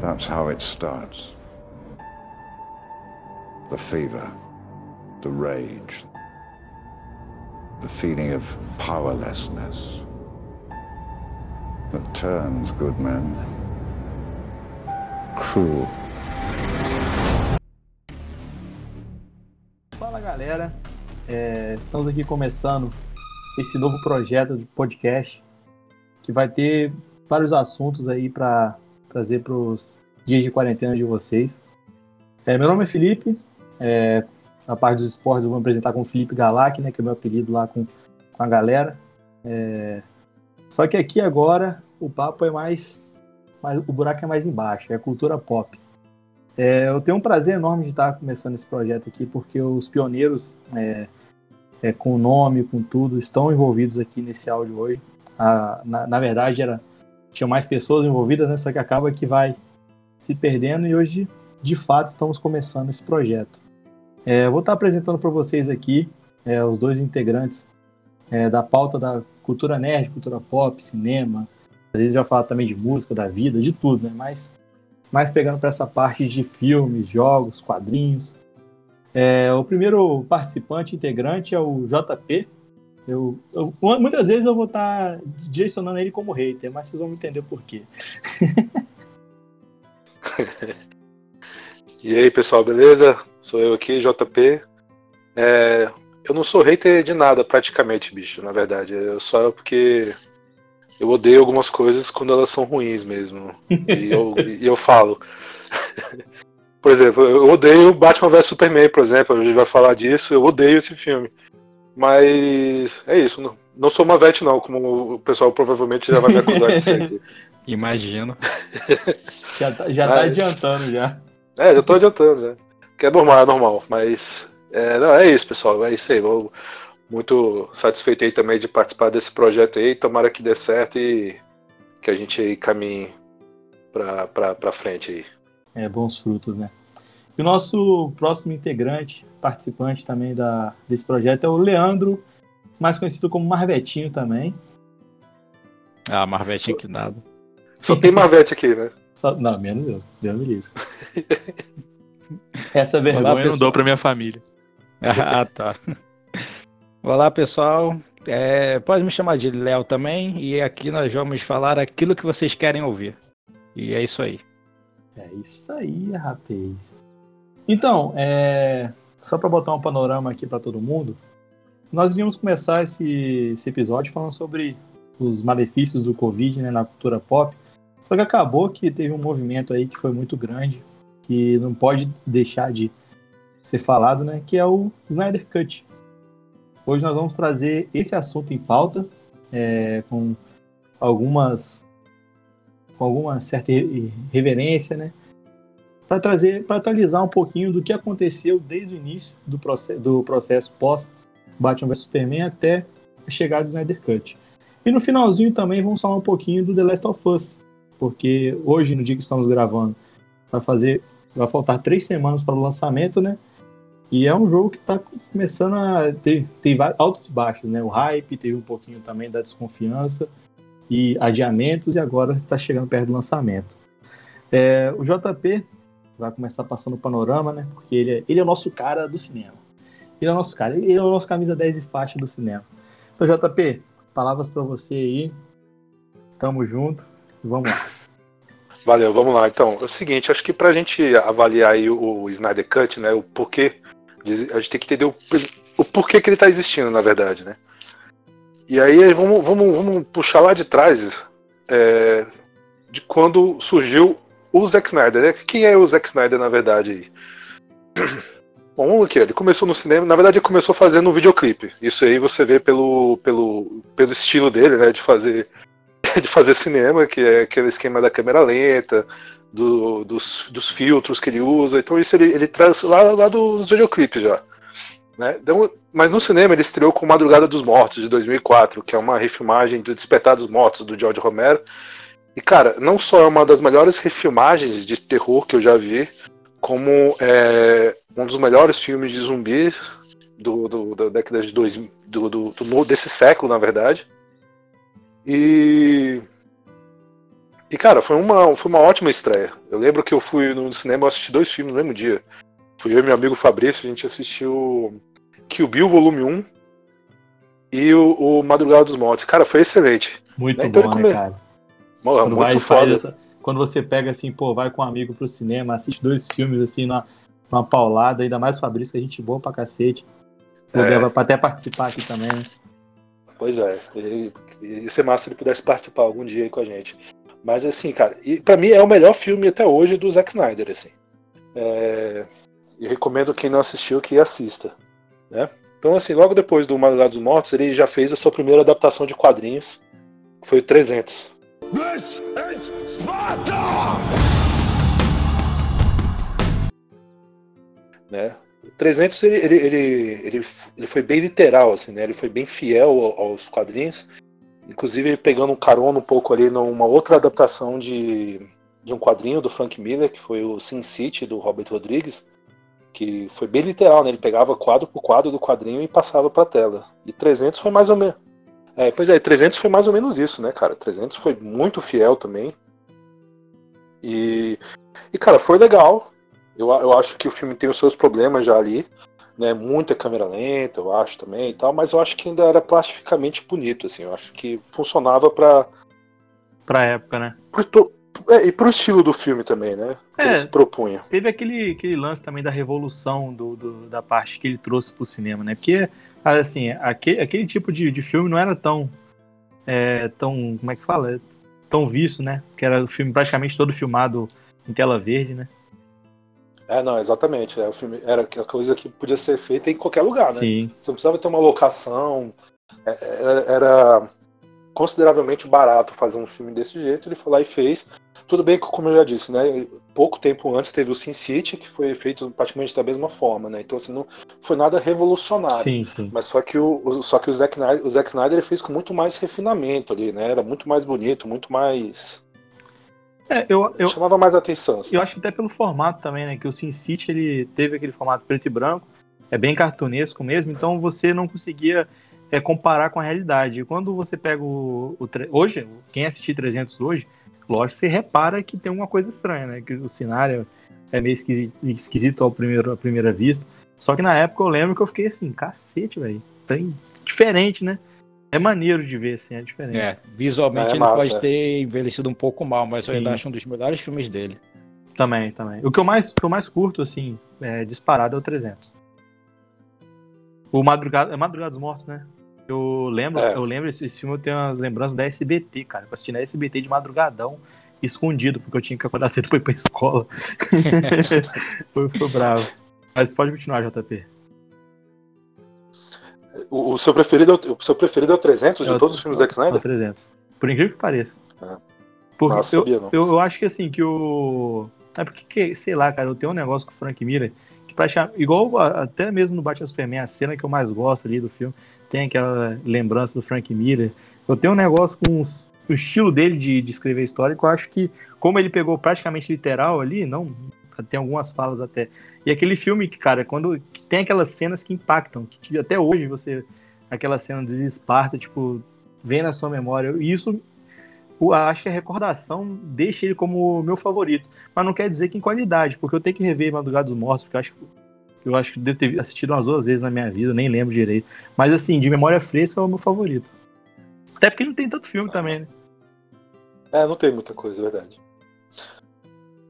That's how it starts. The fever, the rage, the feeling of powerlessness that turns good men cruel. Fala galera, é, estamos aqui começando esse novo projeto de podcast que vai ter vários assuntos aí para trazer para os dias de quarentena de vocês. É, meu nome é Felipe, é, na parte dos esportes eu vou me apresentar como Felipe Galac, né, que é o meu apelido lá com, com a galera. É, só que aqui agora o papo é mais, mais, o buraco é mais embaixo, é cultura pop. É, eu tenho um prazer enorme de estar começando esse projeto aqui, porque os pioneiros, é, é, com o nome, com tudo, estão envolvidos aqui nesse áudio hoje. A, na, na, verdade, era, tinha mais pessoas envolvidas, né, só que acaba que vai se perdendo e hoje, de fato, estamos começando esse projeto. É, vou estar apresentando para vocês aqui é, os dois integrantes é, da pauta da cultura nerd, cultura pop, cinema, às vezes vai falar também de música, da vida, de tudo, né? Mas mais pegando para essa parte de filmes, jogos, quadrinhos. É, o primeiro participante integrante é o JP. Eu, eu muitas vezes eu vou estar tá direcionando ele como hater, mas vocês vão entender por quê. e aí, pessoal, beleza? Sou eu aqui, JP. É, eu não sou hater de nada, praticamente, bicho, na verdade. Eu só porque eu odeio algumas coisas quando elas são ruins mesmo. E eu, e eu falo. Por exemplo, eu odeio Batman vs Superman, por exemplo, a gente vai falar disso, eu odeio esse filme. Mas é isso, não, não sou uma vet não, como o pessoal provavelmente já vai me acusar de ser aqui. Imagino. já tá, já tá mas, tá adiantando já. É, já tô adiantando, já. Que é normal, é normal, mas é, não, é isso, pessoal, é isso aí. Vou, muito satisfeito aí também de participar desse projeto aí. Tomara que dê certo e que a gente aí caminhe pra, pra, pra frente aí. É, bons frutos, né? E o nosso próximo integrante, participante também da, desse projeto é o Leandro, mais conhecido como Marvetinho também. Ah, Marvetinho que nada. Só tem Marvete aqui, né? Só, não, menos eu. Deus me livre. Essa vergonha eu não dou pra minha família. ah, tá. Olá, pessoal. É, pode me chamar de Léo também. E aqui nós vamos falar aquilo que vocês querem ouvir. E é isso aí. É isso aí, rapaz. Então, é, só para botar um panorama aqui para todo mundo, nós vimos começar esse, esse episódio falando sobre os malefícios do Covid né, na cultura pop. Só que acabou que teve um movimento aí que foi muito grande, que não pode deixar de ser falado, né? Que é o Snyder Cut. Hoje nós vamos trazer esse assunto em pauta, é, com algumas com alguma certa reverência, né? Para trazer, para atualizar um pouquinho do que aconteceu desde o início do processo, do processo pós Batman vs Superman até a chegada do Snyder Cut. E no finalzinho também vamos falar um pouquinho do The Last of Us, porque hoje, no dia que estamos gravando, vai fazer, vai faltar três semanas para o lançamento, né? E é um jogo que está começando a ter, ter altos e baixos, né? O hype, teve um pouquinho também da desconfiança e adiamentos, e agora está chegando perto do lançamento. É, o JP vai começar passando o panorama, né? Porque ele é, ele é o nosso cara do cinema. Ele é o nosso cara, ele é o nosso camisa 10 e faixa do cinema. Então, JP, palavras para você aí. Tamo junto. Vamos lá. Valeu, vamos lá. Então, é o seguinte, acho que para a gente avaliar aí o, o Snyder Cut, né, o porquê a gente tem que entender o, o porquê que ele está existindo, na verdade, né? E aí vamos, vamos, vamos puxar lá de trás é, de quando surgiu o Zack Snyder. Né? Quem é o Zack Snyder, na verdade? Bom, vamos aqui, ele começou no cinema, na verdade ele começou fazendo um videoclipe. Isso aí você vê pelo, pelo, pelo estilo dele, né, de fazer de fazer cinema, que é aquele esquema da câmera lenta, do, dos, dos, filtros que ele usa. Então isso ele, ele traz lá, lá dos videoclipes já. Né? Então, mas no cinema ele estreou com Madrugada dos Mortos, de 2004, que é uma refilmagem do Despertar dos Mortos, do George Romero. E, cara, não só é uma das melhores refilmagens de terror que eu já vi, como é um dos melhores filmes de zumbis do, do, da década de 2000, do, do, do, desse século, na verdade. E E, cara, foi uma, foi uma ótima estreia. Eu lembro que eu fui no cinema, eu assisti dois filmes no mesmo dia. Fui eu e meu amigo Fabrício, a gente assistiu Kill Bill Volume 1 e o, o Madrugada dos Mortos. Cara, foi excelente. Muito Então bom, ele né, come- cara? Mano, Quando, vai foda. essa- quando você pega assim, pô, vai com um amigo pro cinema, assiste dois filmes assim, numa, numa paulada, ainda mais o Fabrício, que a gente boa pra cacete. É. vai até participar aqui também, né? Pois é, ia ser massa se ele pudesse participar algum dia aí com a gente. Mas assim, cara, e pra mim é o melhor filme até hoje do Zack Snyder, assim. É, E recomendo quem não assistiu que assista, né? Então, assim, logo depois do Madrugada dos Mortos, ele já fez a sua primeira adaptação de quadrinhos, que foi o 300. This is Sparta! né? O 300 ele, ele, ele, ele, ele foi bem literal, assim, né? Ele foi bem fiel ao- aos quadrinhos. Inclusive pegando um carona um pouco ali numa outra adaptação de, de um quadrinho do Frank Miller, que foi o Sin City, do Robert Rodrigues, que foi bem literal, né? Ele pegava quadro por quadro do quadrinho e passava pra tela. E 300 foi mais ou menos... É, pois é, 300 foi mais ou menos isso, né, cara? 300 foi muito fiel também. E, e cara, foi legal. Eu, eu acho que o filme tem os seus problemas já ali, né? Muita câmera lenta, eu acho também e tal, mas eu acho que ainda era plastificamente bonito, assim. Eu acho que funcionava para Pra época, né? é, e pro estilo do filme também, né? Que É. ele se propunha. Teve aquele, aquele lance também da revolução do, do- da parte que ele trouxe pro cinema, né? Porque, assim, aquele, aquele tipo de, de filme não era tão. é, tão. Como é que fala? Tão visto, né? Que era o filme praticamente todo filmado em tela verde, né? É, não, exatamente. É, o filme era aquela coisa que podia ser feita em qualquer lugar, né? Sim. Você não precisava ter uma locação. É, Era, era consideravelmente barato fazer um filme desse jeito. Ele foi lá e fez. Tudo bem que, como eu já disse, né? Pouco tempo antes teve o Sin City, que foi feito praticamente da mesma forma, né? Então, assim, não foi nada revolucionário. Sim, sim. Mas só que o, só que o Zack Snyder, o Zack Snyder ele fez com muito mais refinamento ali, né? Era muito mais bonito, muito mais. É, eu, eu, chamava mais atenção. assim. eu acho que até pelo formato também, né? Que o Sin City ele teve aquele formato preto e branco, é bem cartunesco mesmo, então você não conseguia é, comparar com a realidade. E quando você pega o, o hoje, quem assistir 300 hoje, lógico, você repara que tem uma coisa estranha, né? Que o cenário é meio esquisito, esquisito ao primeiro, à primeira vista. Só que na época eu lembro que eu fiquei assim, cacete, velho. Tem diferente, né? É maneiro de ver, assim, é diferente. É, visualmente É ele massa, pode é. ter envelhecido um pouco mal, mas eu Sim. ainda acho um dos melhores filmes dele. Também, também. O que eu mais, o que eu mais curto, assim, é, disparado é o 300. O Madrugada, é Madrugada dos Mortos, né? Eu lembro, É. eu lembro esse, esse filme eu tenho umas lembranças da SBT, cara. Eu assisti na SBT de madrugadão, escondido, porque eu tinha que acordar cedo pra ir pra escola. foi, foi bravo. Mas pode continuar, JP. O, o seu preferido, é o- seu preferido é o 300 de É todos os filmes do Zack É o Snyder? 300. Por incrível que pareça. É. Porque Nossa, eu, sabia não. eu, eu acho que assim, que o. É porque, que, sei lá, cara, eu tenho um negócio com o Frank Miller que praticamente. Igual a- até mesmo no Batman Superman, a cena que eu mais gosto ali do filme, tem aquela lembrança do Frank Miller. Eu tenho um negócio com os- o estilo dele de, de escrever história, que eu acho que, como ele pegou praticamente literal ali, não. Tem algumas falas até. E aquele filme que, cara, quando que tem aquelas cenas que impactam, que até hoje você. Aquela cena de Esparta, tipo, vem na sua memória. E isso o- acho que a recordação deixa ele como meu favorito. Mas não quer dizer que em qualidade, porque eu tenho que rever Madrugada dos Mortos, porque eu acho, eu acho que devo ter assistido umas duas vezes na minha vida, nem lembro direito. Mas assim, de memória fresca é o meu favorito. Até porque não tem tanto filme também, né? É, não tem muita coisa, é verdade.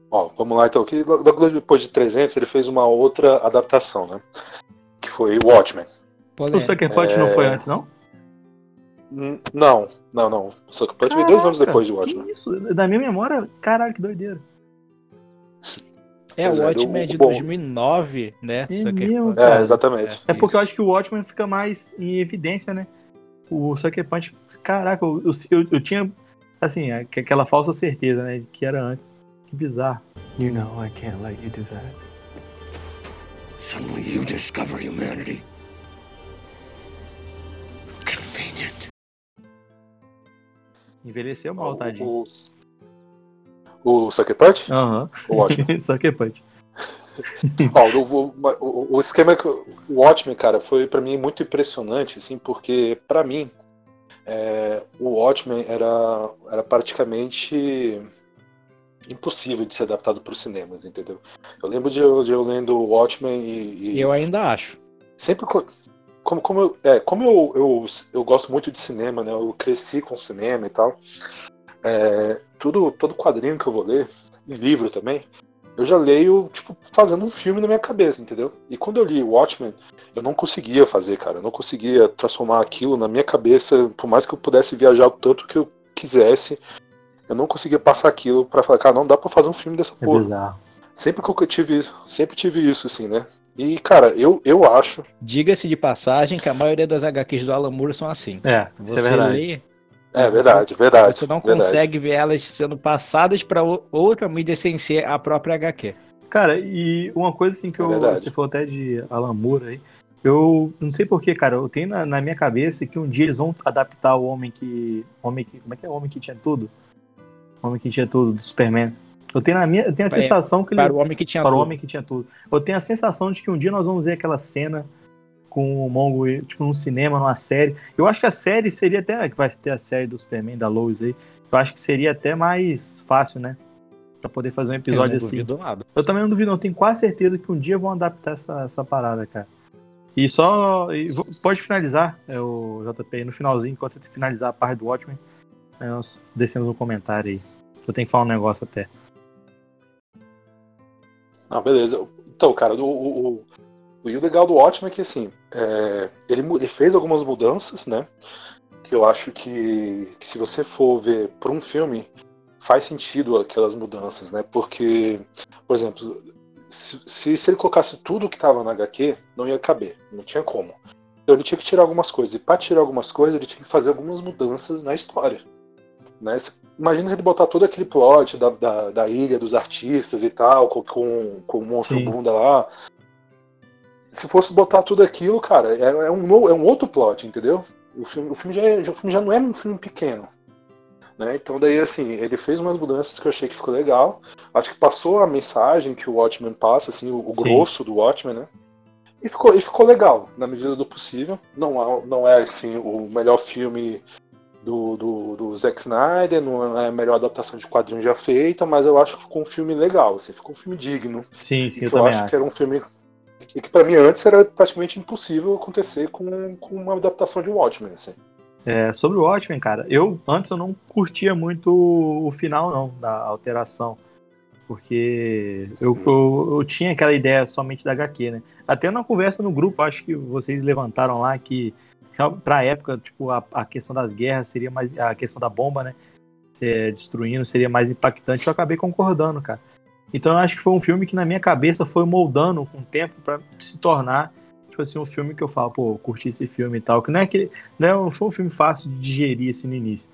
Ó, vamos lá então. Que logo depois de 300 ele fez uma outra adaptação, né? Que foi Watchmen. O Sucker Punch não foi antes, não? Não, não, não. Só que pode ver dois anos depois de que Watchmen. Isso, da minha memória, caralho, que doideira. É, o é, Watchmen é de bom. 2009, né? É Sucker mesmo. É, exatamente. É porque eu acho que o Watchmen fica mais em evidência, né? O Sucker Punch, caraca, eu, eu, eu tinha, assim, aqu- aquela falsa certeza, né? Que era antes. Que bizarro. You know I can't let you do that. Suddenly you discover humanity. Convenient. Envelheceu mal, tadinho. O, o Sucker Punch? Aham. O Watchmen. Sucker Punch. Ó, o, o- o esquema que o Watchmen, cara, foi pra mim muito impressionante, assim, porque pra mim é, o Watchmen era, era praticamente impossível de ser adaptado para os cinemas, entendeu? Eu lembro de eu, de eu lendo o Watchmen e, e Eu ainda acho. sempre co- como, como, eu, é, como eu, eu, eu gosto muito de cinema, né? Eu cresci com cinema e tal. É, tudo, todo quadrinho que eu vou ler, e livro também, eu já leio, tipo, fazendo um filme na minha cabeça, entendeu? E quando eu li Watchmen, eu não conseguia fazer, cara. Eu não conseguia transformar aquilo na minha cabeça, por mais que eu pudesse viajar o tanto que eu quisesse, eu não conseguia passar aquilo pra falar, cara, não dá pra fazer um filme dessa É porra. bizarro. Sempre que eu tive, sempre tive isso, assim, né? E, cara, eu, eu acho Diga-se de passagem que a maioria das HQs do Alan Moore são assim. É, Você isso é verdade. lê, É verdade, verdade. você não verdade. consegue ver elas sendo passadas para outra mídia sem ser a própria HQ. Cara, e uma coisa assim que É eu, verdade. você falou até de Alan Moore aí, eu não sei porquê, cara, eu tenho na, na minha cabeça que um dia eles vão adaptar o homem que. Homem que. Como é que é o homem que tinha tudo? O homem que tinha tudo, do Superman. Eu tenho, na minha, eu tenho a É, sensação que ele. Para o homem que tinha para o tudo. homem que tinha tudo. Eu tenho a sensação de que um dia nós vamos ver aquela cena com o Mongo, tipo, num cinema, numa série. Eu acho que a série seria até. Que vai ter a série do Superman, da Lois aí. Eu acho que seria até mais fácil, né? Pra poder fazer um Eu episódio não assim. duvido nada. Eu também não duvido, não. Tenho quase certeza que um dia vão adaptar essa, essa parada, cara. E só. e pode finalizar, é, o JP, aí no finalzinho, quando você finalizar a parte do Watchmen, nós descemos um comentário aí. Eu tenho que falar um negócio até. Ah, beleza. Então, cara, o, o- e o legal do Watchmen é que, assim, é, ele, ele fez algumas mudanças, né? Que eu acho que, que se você for ver por um filme, faz sentido aquelas mudanças, né? Porque, por exemplo, se, se, se ele colocasse tudo que estava na HQ, não ia caber, não tinha como. Então ele tinha que tirar algumas coisas. E para tirar algumas coisas, ele tinha que fazer algumas mudanças na história. Né? Imagina se ele botar todo aquele plot da, da, da ilha dos artistas e tal, com, com, com o monstro Sim. bunda lá. Se fosse botar tudo aquilo, cara, é, é um, é um outro plot, entendeu? O filme, o, filme já é- o filme já não é um filme pequeno. Né? Então daí assim, ele fez umas mudanças que eu achei que ficou legal. Acho que passou a mensagem que o Watchmen passa, assim, o, o grosso do Watchmen, né? E ficou, e ficou legal, na medida do possível. Não, é- não é assim o melhor filme do, do, do Zack Snyder, não é a melhor adaptação de quadrinho já feita, mas eu acho que ficou um filme legal, assim, ficou um filme digno. Sim, sim, eu eu acho acho. que era um filme e que pra mim antes era praticamente impossível acontecer com, com uma adaptação de Watchmen, assim. É, sobre o Watchmen, cara, eu antes eu não curtia muito o final, não, da alteração. Porque eu, eu, eu tinha aquela ideia somente da HQ, né? Até na conversa no grupo, acho que vocês levantaram lá que pra época, tipo, a, a questão das guerras seria mais. A questão da bomba, né? Se destruindo seria mais impactante. Eu acabei concordando, cara. Então eu acho que foi um filme que na minha cabeça foi moldando com o tempo pra se tornar, tipo assim, um filme que eu falo, pô, curti esse filme e tal. Que não é aquele não foi um filme fácil de digerir assim no início.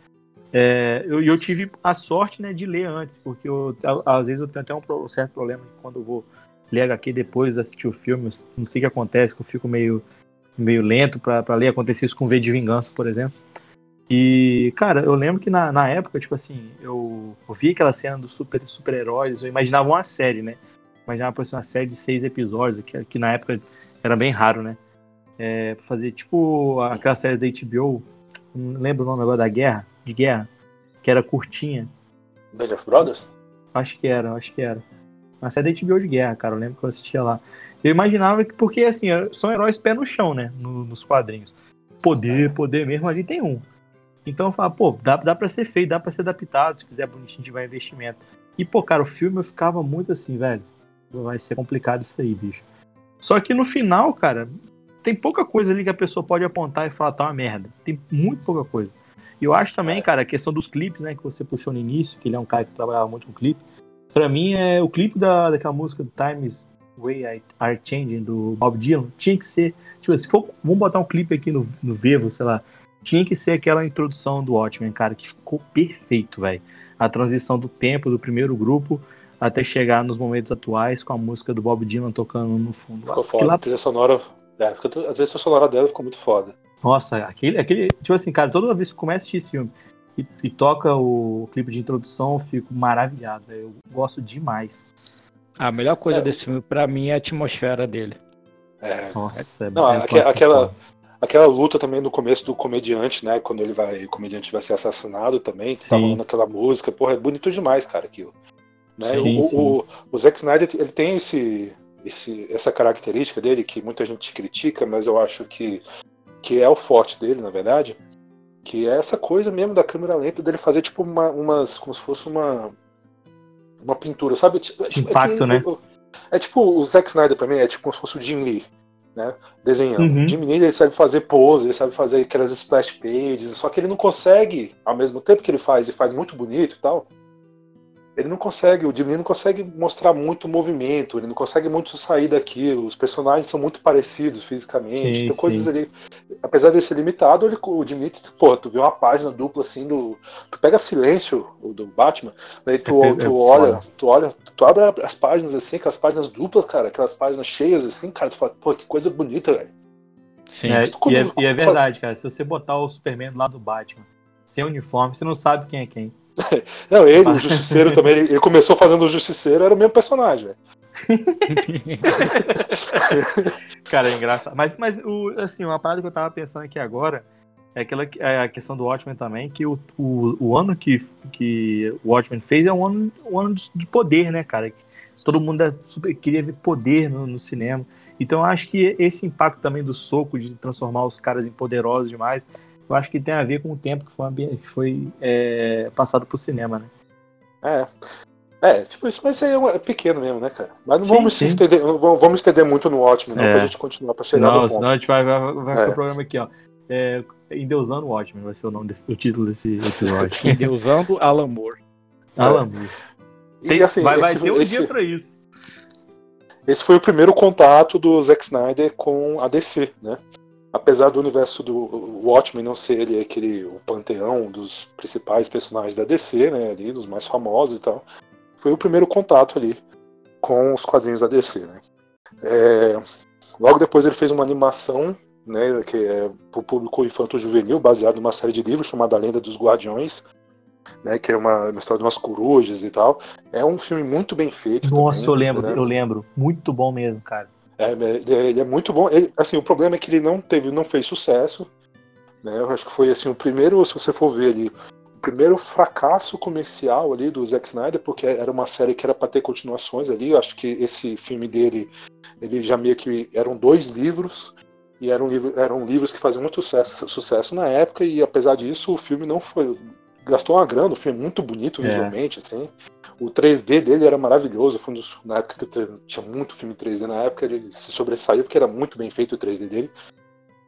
É, eu, eu tive a sorte né, de ler antes, porque eu, às vezes eu tenho até um, certo problema que quando eu vou ler HQ depois de assistir o filme, não sei o que acontece, que eu fico meio, meio lento pra ler. Aconteceu isso com V de Vingança, por exemplo. E, cara, eu lembro que na, na época, tipo assim, eu, eu vi aquela cena dos super- super-heróis, eu imaginava uma série, né? Imaginava por uma série de seis episódios, que, que na época era bem raro, né? É, pra fazer tipo aquelas séries da HBO, não lembro o nome agora da guerra, de guerra, que era curtinha. Band of Brothers? Acho que era, acho que era. Uma série da HBO de guerra, cara. Eu lembro que eu assistia lá. Eu imaginava que, porque assim, são heróis pé no chão, né? no- nos quadrinhos. Poder, poder mesmo, ali tem um. Então eu falava, pô, dá, dá pra ser feito, dá pra ser adaptado, se fizer bonitinho, tiver investimento. E, pô, cara, o filme eu ficava muito assim, velho. Vai ser complicado isso aí, bicho. Só que no final, cara, tem pouca coisa ali que a pessoa pode apontar e falar, tá uma merda. Tem muito pouca coisa. E eu acho também, cara, a questão dos clipes, né, que você puxou no início, que ele é um cara que trabalhava muito com clipe. Pra mim, é o clipe da, daquela música do Times Way I Are Changing, do Bob Dylan, tinha que ser. Tipo, se for. Vamos botar um clipe aqui no, no Vevo, sei lá. Tinha que ser aquela introdução do Watchmen, cara, que ficou perfeito, velho. A transição do tempo do primeiro grupo até chegar nos momentos atuais com a música do Bob Dylan tocando no fundo. Ficou foda. lá A trilha sonora. É, a trilha sonora dela ficou muito foda. Nossa, aquele, aquele. Tipo assim, cara, toda vez que eu começo a assistir esse filme e, e toca o clipe de introdução, eu fico maravilhado. velho. Eu gosto demais. A melhor coisa É. desse filme, pra mim, é a atmosfera dele. É, Nossa, é Não, é nossa, aquela-. Aquela luta também no começo do comediante, né? Quando ele vai, o comediante vai ser assassinado também, que tá rolando aquela música, porra, é bonito demais, cara, aquilo. Né? Sim, o, sim. O, o Zack Snyder ele tem esse, esse, essa característica dele que muita gente critica, mas eu acho que, que é o forte dele, na verdade. Que é essa coisa mesmo da câmera lenta dele fazer tipo uma, umas. como se fosse uma. Uma pintura, sabe? Tipo, é, tipo- é impacto, que- né? É tipo o Zack Snyder pra mim, é tipo como se fosse o Jim Lee, né? Desenhando. Uhum. Jim Lee ele sabe fazer pose, ele sabe fazer aquelas splash pages, só que ele não consegue, ao mesmo tempo que ele faz, e faz muito bonito e tal, ele não consegue, o Jim Lee não consegue mostrar muito movimento, ele não consegue muito sair daquilo, os personagens são muito parecidos fisicamente, Sim, tem coisas sim. ali, apesar de ser limitado, ele, o Jim Lee, pô, tu vê uma página dupla assim do, tu pega Silêncio, do Batman, daí tu, É, é tu foda. olha, tu olha, tu abre as páginas assim, aquelas páginas duplas, cara, aquelas páginas cheias assim, cara, tu fala, pô, que coisa bonita, velho. Sim. É, e, é, e é verdade, cara. Se você botar o Superman lado do Batman, sem uniforme, você não sabe quem é quem. Não, ele, o Justiceiro também, ele, ele começou fazendo o Justiceiro, era o mesmo personagem. Cara, é engraçado. Mas, mas o, assim, uma parada que eu tava pensando aqui agora é aquela que- é a questão do Watchmen também, que o, o, o ano que, que o Watchmen fez é um ano, um ano de, de poder, né, cara? Todo mundo é super- queria ver poder no, no cinema. Então eu acho que esse impacto também do soco, de transformar os caras em poderosos demais, eu acho que tem a ver com o tempo que foi, que foi é, passado pro cinema, né? É. É, tipo, isso mas aí é, é pequeno mesmo, né, cara? Mas não Sim, vamos sim. estender, não vamos, estender muito no ótimo, não, É. pra gente continuar, pra chegar Senão, no senão ponto. a gente vai, vai, vai É. pro programa aqui, ó. É, Endeusando o Watchmen vai ser o nome desse, o título desse episódio. Endeusando Alan Moore. Alan Moore. E assim, vai, vai esse, ter um esse- dia pra isso. esse foi o primeiro contato do Zack Snyder com a DC, né? Apesar do universo do Watchmen não ser ele aquele o panteão dos principais personagens da DC, né, ali dos mais famosos e tal, foi o primeiro contato ali com os quadrinhos da DC, né? É, logo depois ele fez uma animação, né, que é para o público infanto-juvenil, baseado numa série de livros chamada A Lenda dos Guardiões, né, que é uma, uma história de umas corujas e tal. É um filme muito bem feito. Nossa, também, eu lembro, né? eu lembro. Muito bom mesmo, cara. É, ele é- muito bom. Ele- assim, o problema é que ele não teve, não fez sucesso. Né? Eu acho que foi assim o primeiro, se você for ver ali, o primeiro fracasso comercial ali do Zack Snyder, porque era uma série que era para ter continuações ali. Eu acho que esse filme dele, ele já meio que eram dois livros e eram, eram livros que faziam muito sucesso, sucesso na época e apesar disso o filme não foi gastou uma grana, o filme é muito bonito É. visualmente, assim. O 3D dele era maravilhoso, foi um dos, na época que eu tinha muito filme 3D na época, ele se sobressaiu porque era muito bem feito o 3D dele.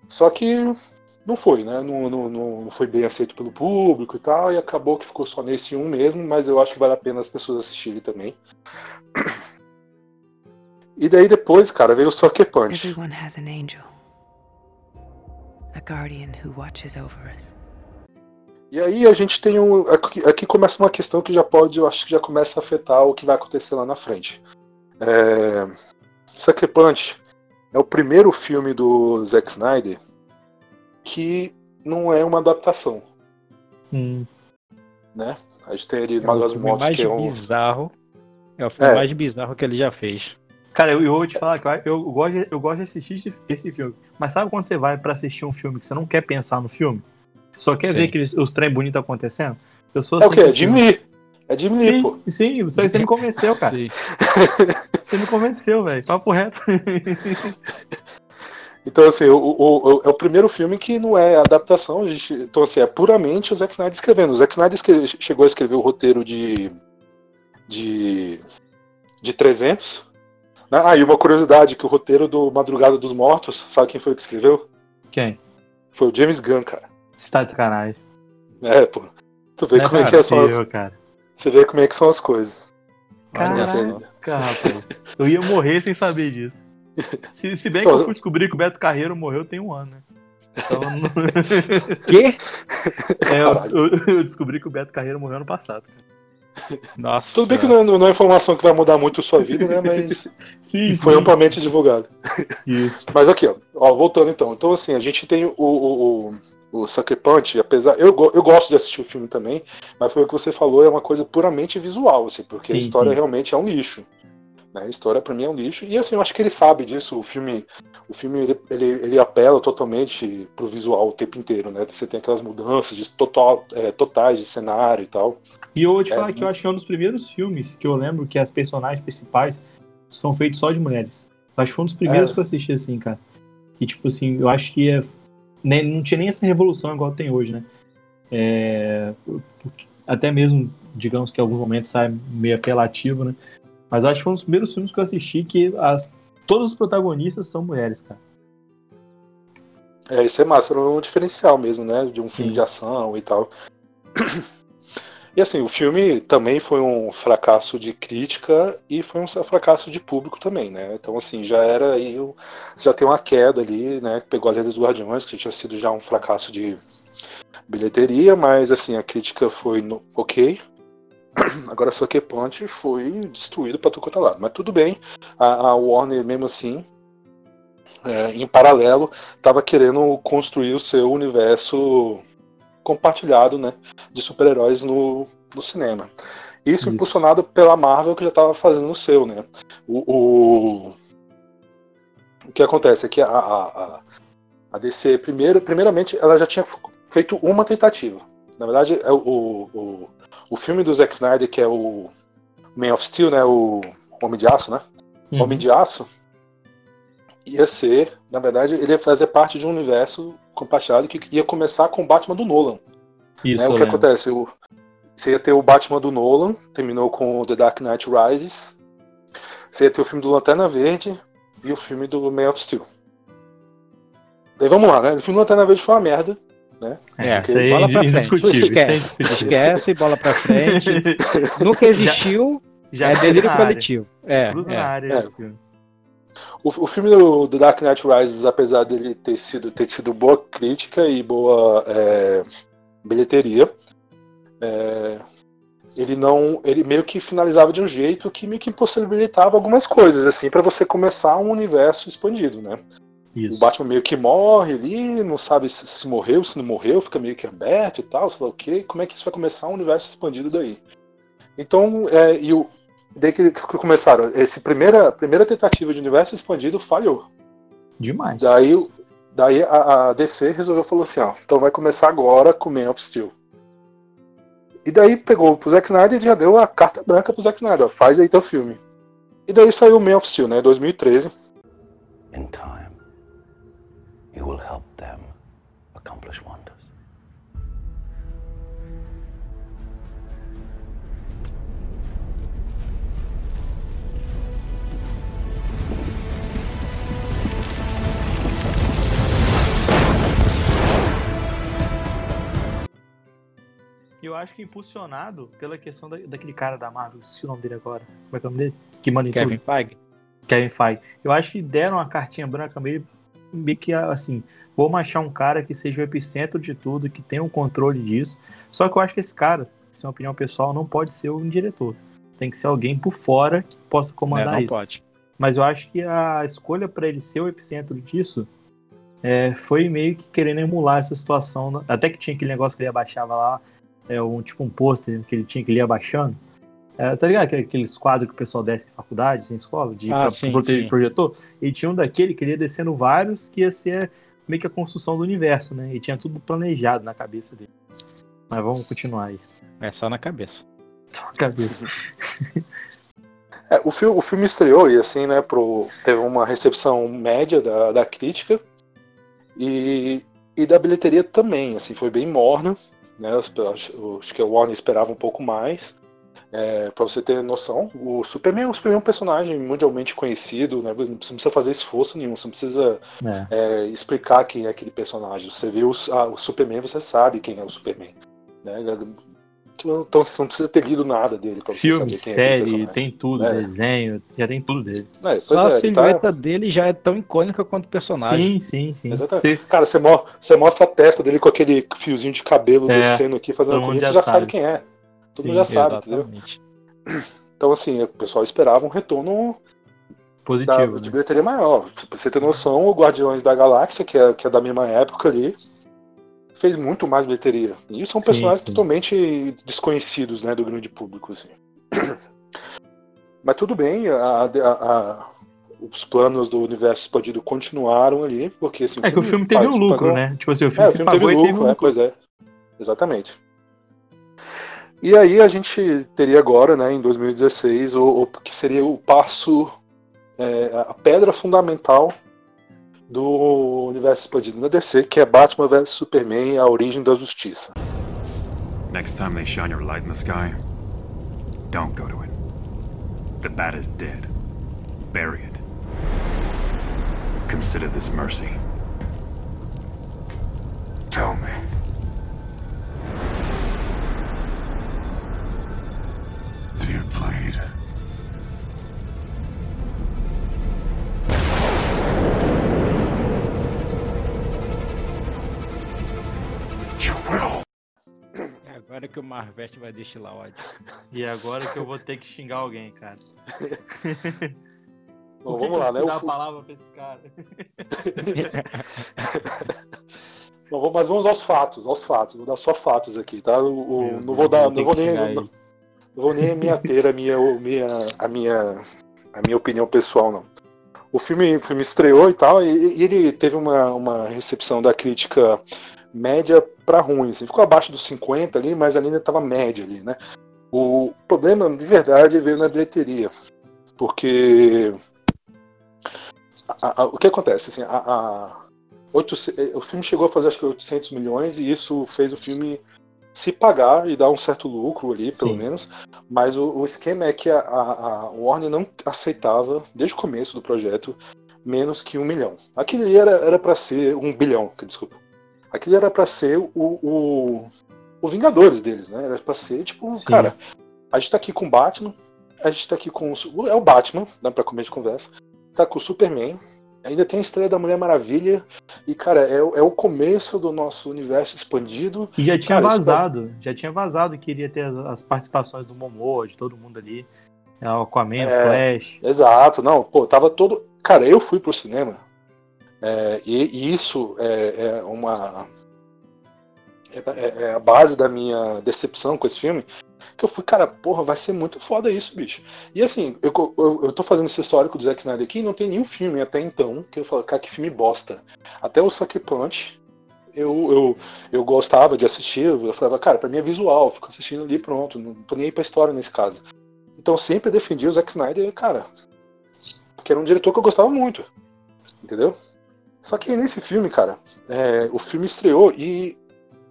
Só que não foi, né? Não, não, não não foi bem aceito pelo público e tal, e acabou que ficou só nesse um mesmo, mas eu acho que vale a pena as pessoas assistirem também. E daí depois, cara, veio o Sucker Punch. Everyone has an angel. A guardian who watches over us. E aí a gente tem um. Aqui, aqui começa uma questão que já pode, eu acho que já começa a afetar o que vai acontecer lá na frente. É... Sucker Punch é o primeiro filme do Zack Snyder que não é uma adaptação, Hum, né? A gente tem ali É o Magas filme Mortos, mais que é um. bizarro. É o filme É. mais bizarro que ele já fez. Cara, eu, eu vou te falar que eu, eu gosto, de- eu gosto de assistir esse, esse filme. Mas sabe quando você vai pra assistir um filme que você não quer pensar no filme? Você só quer Sim. ver aqueles, os trem bonitos acontecendo? Eu sou É o assim quê? É filme. Lee. É Jim Lee, pô. Sim, sim, você, você me convenceu, cara. Sim. Você me convenceu, velho. Papo reto. Então, assim, o, o- o- é o primeiro filme que não é adaptação, a gente, então, assim, é puramente o Zack Snyder escrevendo. O Zack Snyder escre- chegou a escrever o roteiro de. de. de 300. né? Ah, e uma curiosidade: que o roteiro do Madrugada dos Mortos, sabe quem foi que escreveu? Quem? Foi o James Gunn, cara. Você tá de sacanagem. É, pô. Tu vê Não como é que é só, cara. Você vê como é que são as coisas. Caraca, rapaz. Eu ia morrer sem saber disso. Se, se bem que Pô, eu fui descobrir que o Beto Carreiro morreu tem um ano, né? Então, Quê? é, eu, eu- eu descobri que o Beto Carreiro morreu ano passado. cara. Nossa. Tudo bem que não, não é informação que vai mudar muito a sua vida, né? Mas Sim, foi sim. amplamente divulgado. Isso. Mas aqui, ó, ó, voltando então. Então, assim, a gente tem o, o, o, o Sucker Punch, apesar. Eu, eu gosto de assistir o filme também, mas foi o que você falou, é uma coisa puramente visual, assim, porque a Sim, história sim. realmente é um lixo. Né? A história para mim é um lixo. E assim, eu acho que ele sabe disso. O filme, o filme ele, ele, ele apela totalmente pro visual o tempo inteiro, né? Você tem aquelas mudanças de total, é, totais de cenário e tal. E eu vou te É, falar que eu acho que é um dos primeiros filmes que eu lembro que as personagens principais são feitos só de mulheres. Eu acho que foi um dos primeiros É. que eu assisti, assim, cara. E, tipo assim, eu acho que é, nem- não tinha nem essa revolução igual tem hoje, né? É, até mesmo, digamos que em alguns momentos sai meio apelativo, né? Mas acho que foi um dos primeiros filmes que eu assisti que as, todos os protagonistas são mulheres, cara. É, isso é massa, era um diferencial mesmo, né? De um Sim. filme de ação e tal. E assim, o filme também foi um fracasso de crítica e foi um fracasso de público também, né? Então, assim, já era aí. Já tem uma queda ali, né? Que pegou a Lenda dos Guardiões, que tinha sido já um fracasso de bilheteria, mas assim, a crítica foi no- ok. Agora Sucker Punch foi destruído para tudo quanto é lado. Mas tudo bem, a, a Warner, mesmo assim, é, em paralelo, estava querendo construir o seu universo compartilhado né, de super-heróis no, no cinema. Isso, Isso. impulsionado pela Marvel, que já estava fazendo o seu. Né? O, o, o que acontece é que a, a, a- DC, primeiro, primeiramente, ela já tinha feito uma tentativa. Na verdade, é o, o, o, o filme do Zack Snyder, que é o Man of Steel, né, o Homem de Aço, né? Uhum. Homem de Aço ia ser, na verdade, ele ia fazer parte de um universo compartilhado que ia começar com o Batman do Nolan. Isso, né? O que lembro. acontece? O, você ia ter o Batman do Nolan, terminou com The Dark Knight Rises. Você ia ter o filme do Lanterna Verde e o filme do Man of Steel. Daí vamos lá, né? O filme do Lanterna Verde foi uma merda. É, isso aí bola é pra frente. indiscutível. É Esquece. indiscutível. Esquece, bola pra frente. Nunca existiu, Já é cruza delírio coletivo. É, é. na área É. O, o filme do, do Dark Knight Rises, apesar dele ter sido ter tido boa crítica e boa é, bilheteria, é, ele não, ele meio que finalizava de um jeito que meio que impossibilitava algumas coisas assim para você começar um universo expandido, né? Isso. O Batman meio que morre ali, não sabe se, se morreu, se não morreu, fica meio que aberto e tal, sei lá o quê. Como é que isso vai começar um universo expandido daí? Então, é, e o, daí que, que começaram, essa primeira, primeira tentativa de universo expandido falhou. Demais. Daí, daí a, a DC resolveu falou assim, ó, então vai começar agora com Man of Steel. E daí pegou pro Zack Snyder e já deu a carta branca pro Zack Snyder, ó, faz aí teu filme. E daí saiu o Man of Steel, né, 2013. In time, you will help E eu acho que impulsionado pela questão da- daquele cara da Marvel, esqueci o nome dele agora. Como é que é o nome dele? Que manda Kevin tudo. Feige. Kevin Feige. Eu acho que deram uma cartinha branca meio, meio que assim, vamos achar um cara que seja o epicentro de tudo, que tenha um controle disso. Só que eu acho que esse cara, isso é uma opinião pessoal, não pode ser um diretor. Tem que ser alguém por fora que possa É, comandar não isso. pode. Mas eu acho que a escolha para ele ser o epicentro disso é, foi meio que querendo emular essa situação. né? Até que tinha aquele negócio que ele abaixava lá, é, um, tipo um pôster que ele tinha que ele ia abaixando. É, tá ligado? Aquele- Aqueles quadros que o pessoal desce em faculdade, em escola, de Ah, pra, sim, proteger sim. de projetor. E tinha um daquele que ele ia descendo vários, que ia ser meio que a construção do universo, né? E tinha tudo planejado na cabeça dele. Mas vamos continuar aí. É só na cabeça. Cabeça. É, o, filme, o filme estreou e assim, né, pro, teve uma recepção média da, da crítica e, e da bilheteria também, assim, foi bem morna, né, acho, que a Warner esperava um pouco mais. É, para você ter noção, o Superman, o Superman é um personagem mundialmente conhecido, né, você não precisa fazer esforço nenhum, você não precisa É. é, explicar quem é aquele personagem. Você vê o, ah, o Superman, você sabe quem é o Superman. Né? Então você não precisa ter lido nada dele pra você Filme, saber quem é série, personagem. tem tudo, É. desenho, já tem tudo dele. É, Só a é, tá- silhueta dele já é tão icônica quanto o personagem. Sim, sim, sim. Exatamente. Você- Cara, você, mo- você mostra a testa dele com aquele fiozinho de cabelo É, descendo aqui, fazendo todo a mundo curva, já você já sabe quem é. Todo Sim, mundo já sabe, entendeu? Exatamente. Então, assim, o pessoal esperava um retorno da, positivo, de né? bilheteria maior. Pra você ter noção, o Guardiões da Galáxia, que é, que é da mesma época ali, fez muito mais bilheteria. E são Sim, personagens sim. totalmente desconhecidos, né, do grande público, assim. Mas tudo bem, a- a- a- os planos do universo expandido continuaram ali, porque assim, É que o filme teve um pagou- lucro, né? Tipo assim, o filme É, o filme pagou teve lucro, teve um é, lucro. pois é. Exatamente. E aí a gente teria agora, né, em 2016, o, o que seria o passo, é, a pedra fundamental do universo expandido na DC, que é Batman vs Superman, a origem da justiça. Next time they shine your light in the sky, don't go to it. The bat is dead. Bury it. Consider this mercy. Tell me. Do you bleed? Agora que o Marvete vai destilar ódio. E agora que eu vou ter que xingar alguém, cara. Bom, Por que vamos que lá, eu né? dar a palavra pra esse cara. Bom, mas vamos aos fatos, aos fatos. Vou dar só fatos aqui, tá? O- o- não Deus, vou dar, não vou nem, não, não vou nem me ater a minha, minha, a minha, a minha opinião pessoal, não. O filme, o filme estreou e tal, e, e ele teve uma, uma recepção da crítica média pra ruim. Assim, ficou abaixo dos 50 ali, mas ali ainda estava média ali, né? O problema, de verdade, veio na bilheteria. Porque a- a- o que acontece? Assim, a, a- oito- o filme chegou a fazer acho que 800 milhões e isso fez o filme se pagar e dar um certo lucro ali, pelo Sim. menos. Mas o, o esquema é que a, a, a Warner não aceitava, desde o começo do projeto, menos que um milhão. Aquilo ali era era para ser um bilhão, que- desculpa. Aquilo era para ser o, o, o Vingadores deles, né? Era para ser tipo, Sim. cara, a gente tá aqui com o Batman, a gente tá aqui com o, é o Batman, dá pra comer de conversa. Tá com o Superman, ainda tem a estreia da Mulher Maravilha e cara, é, o- é o começo do nosso universo expandido. E já tinha Cara, vazado, já tinha vazado que iria ter as, as participações do Momoa, de todo mundo ali. É, Aquaman, É. Flash. Exato, não, pô, tava todo. Cara, eu fui pro cinema é, e, e isso é, é uma. É, é- é a base da minha decepção com esse filme. Que eu fui, cara, porra, vai ser muito foda isso, bicho. E assim, eu, eu, eu tô fazendo esse histórico do Zack Snyder aqui e não tem nenhum filme até então que eu falo, cara, que filme bosta. Até o Sucker Punch, eu, eu, eu gostava de assistir, eu falava, cara, pra mim é visual, fico assistindo ali pronto, não tô nem aí pra história nesse caso. Então sempre defendi o Zack Snyder, cara, porque era um diretor que eu gostava muito, entendeu? Só que nesse filme, cara, é, o filme estreou e,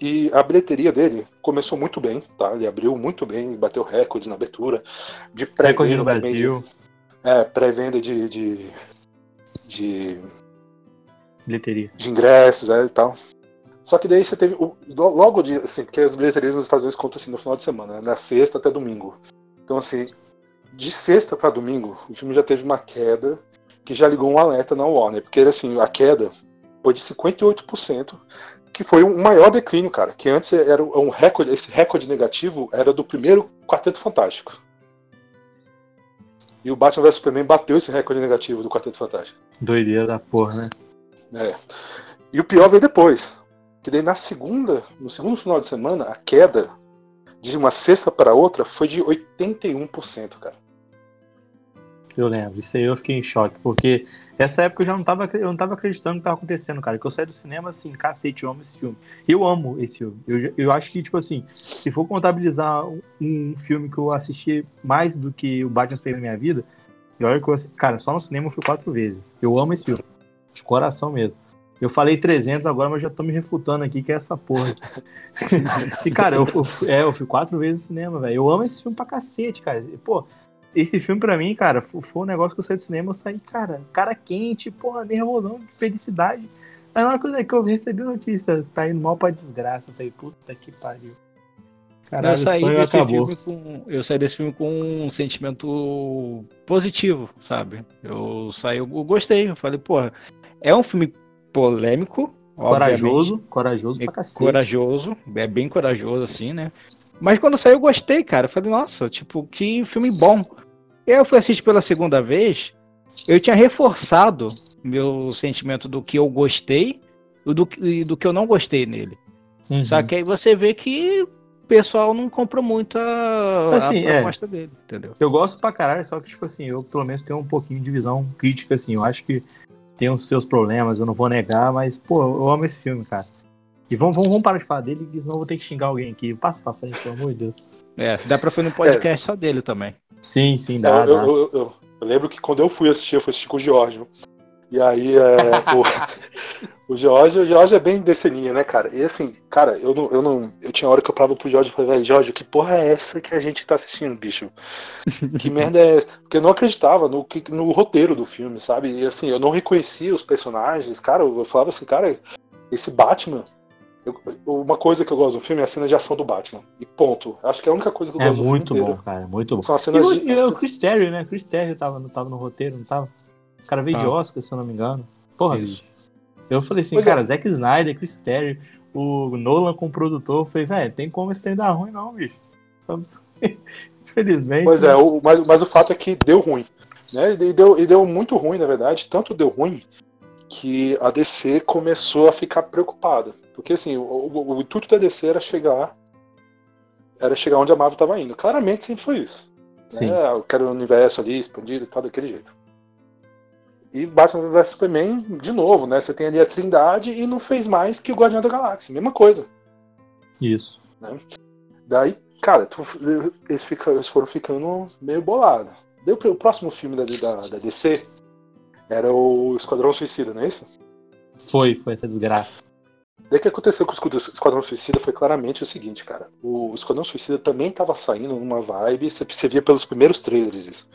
e a bilheteria dele começou muito bem, tá? Ele abriu muito bem, bateu recordes na abertura, de Recorde pré-venda no Brasil, de- é, pré-venda de, de, de bilheteria. de ingressos é, e tal. Só que daí você teve. o- lo- logo de. Assim, porque as bilheterias nos Estados Unidos contam assim no final de semana, né, na sexta até domingo. Então, assim, de sexta para domingo, o filme já teve uma queda que já ligou um alerta na Warner. Porque assim, a queda foi de 58%, que foi um maior declínio, cara. Que antes era um recorde, esse recorde negativo era do primeiro Quarteto Fantástico. E o Batman vs Superman bateu esse recorde negativo do Quarteto Fantástico. Doideira da porra, né? É. E o pior veio depois. Que daí na segunda, no segundo final de semana, a queda de uma sexta para outra foi de 81%, cara. Eu lembro. Isso aí eu fiquei em choque, porque essa época eu já não tava, eu não tava acreditando no que tava acontecendo, cara. Que eu saí do cinema assim, cacete, eu amo esse filme. Eu amo esse filme. Eu, eu acho que, tipo assim, se for contabilizar um, filme que eu assisti mais do que o Batman Superman na minha vida, e olha que eu, cara, só no cinema eu fui quatro vezes. Eu amo esse filme. De coração mesmo. Eu falei 300 agora, mas já tô me refutando aqui que é essa porra. e, cara, eu, fui- é, eu fui quatro vezes no cinema, velho. Eu amo esse filme pra cacete, cara. E, Pô, esse filme pra mim, cara, fo- foi um negócio que eu saí do cinema, eu saí, cara, cara quente, porra, nervosão, de felicidade. Aí na hora que eu- recebi a notícia, tá indo mal pra desgraça, eu falei, puta que pariu. Caralho, eu, saí desse acabou. filme com, eu saí desse filme com um sentimento positivo, sabe? Eu saí, eu gostei. Eu falei, porra, é um filme polêmico, obviamente, Corajoso, corajoso é pra cacete. corajoso, é bem corajoso, assim, né? Mas quando saiu, eu gostei, cara. Eu falei, nossa, tipo, que filme bom. Eu fui assistir pela segunda vez, eu tinha reforçado meu sentimento do que eu gostei e do, e do que eu não gostei nele. Uhum. Só que aí você vê que pessoal não comprou muito a, Assim, a é. proposta dele, entendeu? Eu gosto pra caralho, só que, tipo assim, eu pelo menos tenho um pouquinho de visão crítica, assim. Eu acho que tem os seus problemas, eu não vou negar, mas, pô, eu amo esse filme, cara. E vamos, vamos, vamos parar de falar dele, senão eu vou ter que xingar alguém aqui. Passa pra frente, pelo amor de Deus. É, dá pra fazer um podcast só dele também. Sim, sim, dá, eu, dá. eu- eu- eu- eu lembro que quando eu fui assistir, eu fui assistir com o Giorgio. E aí, é, o, o Giorgio, o Giorgio é bem desse linha, né, cara? E assim, cara, eu não, eu não. Eu tinha hora que eu parava pro Giorgio e falei, velho, Giorgio, que porra é essa que a gente tá assistindo, bicho? Que merda é essa? Porque eu não acreditava no, que- no roteiro do filme, sabe? E assim, eu não reconhecia os personagens, cara, eu falava assim, cara, esse Batman. Eu- uma coisa que eu gosto do filme é a cena de ação do Batman. E ponto. Acho que é a única coisa que eu É gosto muito do filme bom, inteiro. cara, muito bom. São as E cenas o, de. e o Chris Terry, né? Chris Terry tava, no- tava no roteiro, não tava? O cara veio de Ah. Oscar, se eu não me engano. Porra, Isso. bicho. Eu falei assim, Pois é. cara, Zack Snyder, Chris Terry, o Nolan com o produtor. Eu falei, velho, tem como esse trem dar ruim, não, bicho. Infelizmente. Pois né? é, o, mas, mas o fato é que deu ruim. Né? E, deu, e deu muito ruim, na verdade. Tanto deu ruim que a DC começou a ficar preocupada. Porque assim, o, o- o intuito da DC era chegar. Era chegar onde a Marvel estava indo. Claramente sempre foi isso. Sim. Né? Eu quero o universo ali expandido e tal, daquele jeito. E Batman vs Superman, de novo, né? Você tem ali a Trindade e não fez mais que o Guardião da Galáxia. Mesma coisa. Isso. Daí, cara, tu- eles, fica- eles foram ficando meio bolados. Daí o, o próximo filme da, da, da DC era o Esquadrão Suicida, não é isso? Foi, foi essa desgraça. Daí o que aconteceu com o Esquadrão- Suicida foi claramente o seguinte, cara. O Esquadrão Suicida também tava saindo numa vibe, você, via pelos primeiros trailers isso.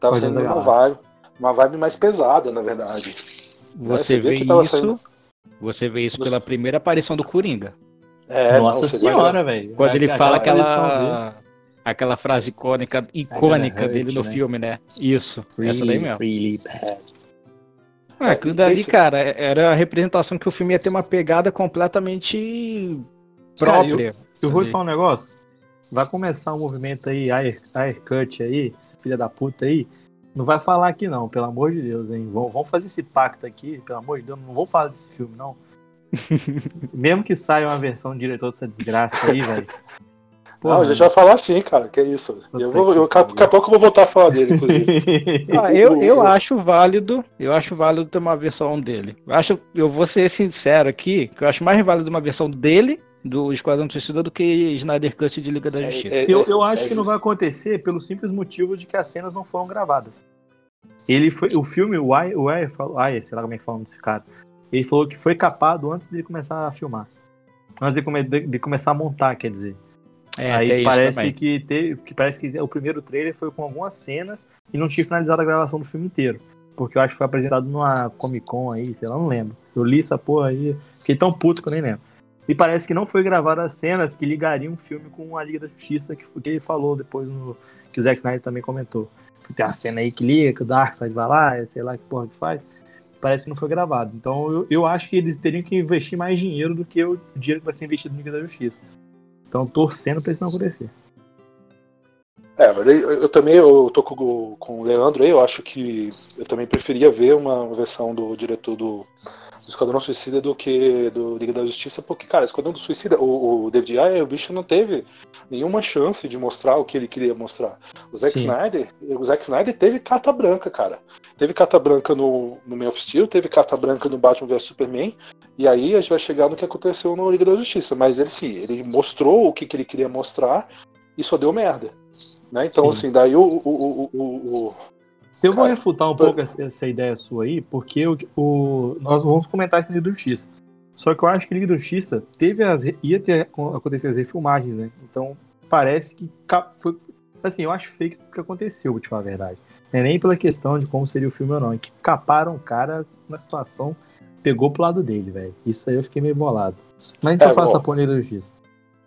Tava saindo da numa vibe, uma vibe mais pesada, na verdade. Você você vê vê que tava isso. saindo- Você vê isso Você- pela primeira aparição do Coringa. É, Nossa não, senhora, velho. Quando ele fala aquela. Aquela frase icônica, icônica Hurt, dele no né? filme, né? Isso, dele, essa daí mesmo. Really bad. Ah, aquilo dali, Esse- cara, era a representação que o filme ia ter uma pegada completamente própria. Eu vou falar um negócio. Vai começar um movimento aí, air, air cut aí, esse filho da puta aí. Não vai falar aqui não, pelo amor de Deus, hein? Vamos, vamos fazer esse pacto aqui, pelo amor de Deus. Não vou falar desse filme, não. Mesmo que saia uma versão do diretor dessa desgraça aí, velho. Não, a gente vai falar assim, cara, que é isso. Eu vou, eu, que daqui a pouco eu vou voltar a falar dele, inclusive. Ah, eu, eu acho válido, eu acho válido ter uma versão dele. Eu acho, eu vou ser sincero aqui, que eu acho mais válido uma versão dele do Esquadrão Suicida do que Snyder Cut de Liga da Justiça. É- é- Eu, eu acho é- que não vai acontecer pelo simples motivo de que as cenas não foram gravadas. Ele foi. O filme, o Ayer, o Ayer, falou- Ayer, sei lá como é que fala desse cara. Ele falou que foi capado antes de começar a filmar. Antes de, come- de- de começar a montar, quer dizer. É, Aí parece que, teve, que parece que o primeiro trailer foi com algumas cenas e não tinha finalizado a gravação do filme inteiro. Porque eu acho que foi apresentado numa Comic Con aí, sei lá, não lembro. Eu li essa porra aí, fiquei tão puto que eu nem lembro. E parece que não foi gravada as cenas que ligariam o filme com a Liga da Justiça, que, foi- que ele falou depois no. Que o Zack Snyder também comentou. Tem uma cena aí que liga, que o Darkseid vai lá, sei lá que porra que faz. Parece que não foi gravado. Então eu, eu acho que eles teriam que investir mais dinheiro do que o dinheiro que vai ser investido na Liga da Justiça. Então torcendo pra isso não acontecer. É, mas eu, também eu tô com, o- com o Leandro aí, eu acho que eu também preferia ver uma versão do diretor do, do Esquadrão Suicida do que do Liga da Justiça, porque, cara, Esquadrão do Suicida, o, o David Ayer, o bicho não teve nenhuma chance de mostrar o que ele queria mostrar. O Zack Sim. Snyder, o Zack Snyder teve carta branca, cara. Teve carta branca no, no Man of Steel, teve carta branca no Batman vs Superman, e aí a gente vai chegar no que aconteceu no Liga da Justiça. Mas ele sim, ele mostrou o que, que ele queria mostrar e só deu merda. Né? Então, Sim. assim, daí o, o, o, o, o- Eu vou Cara, refutar um por- pouco essa, ideia sua aí, porque o, o- nós vamos comentar isso na Liga da Justiça. Só que eu acho que Liga da Justiça teve as, ia ter acontecer as refilmagens, né? Então parece que foi. Assim, eu acho fake o que aconteceu, vou te falar a verdade. Não é nem pela questão de como seria o filme ou não, é que caparam o cara na situação, pegou pro lado dele, velho. Isso aí eu fiquei meio bolado. Mas então É, faça a Justiça.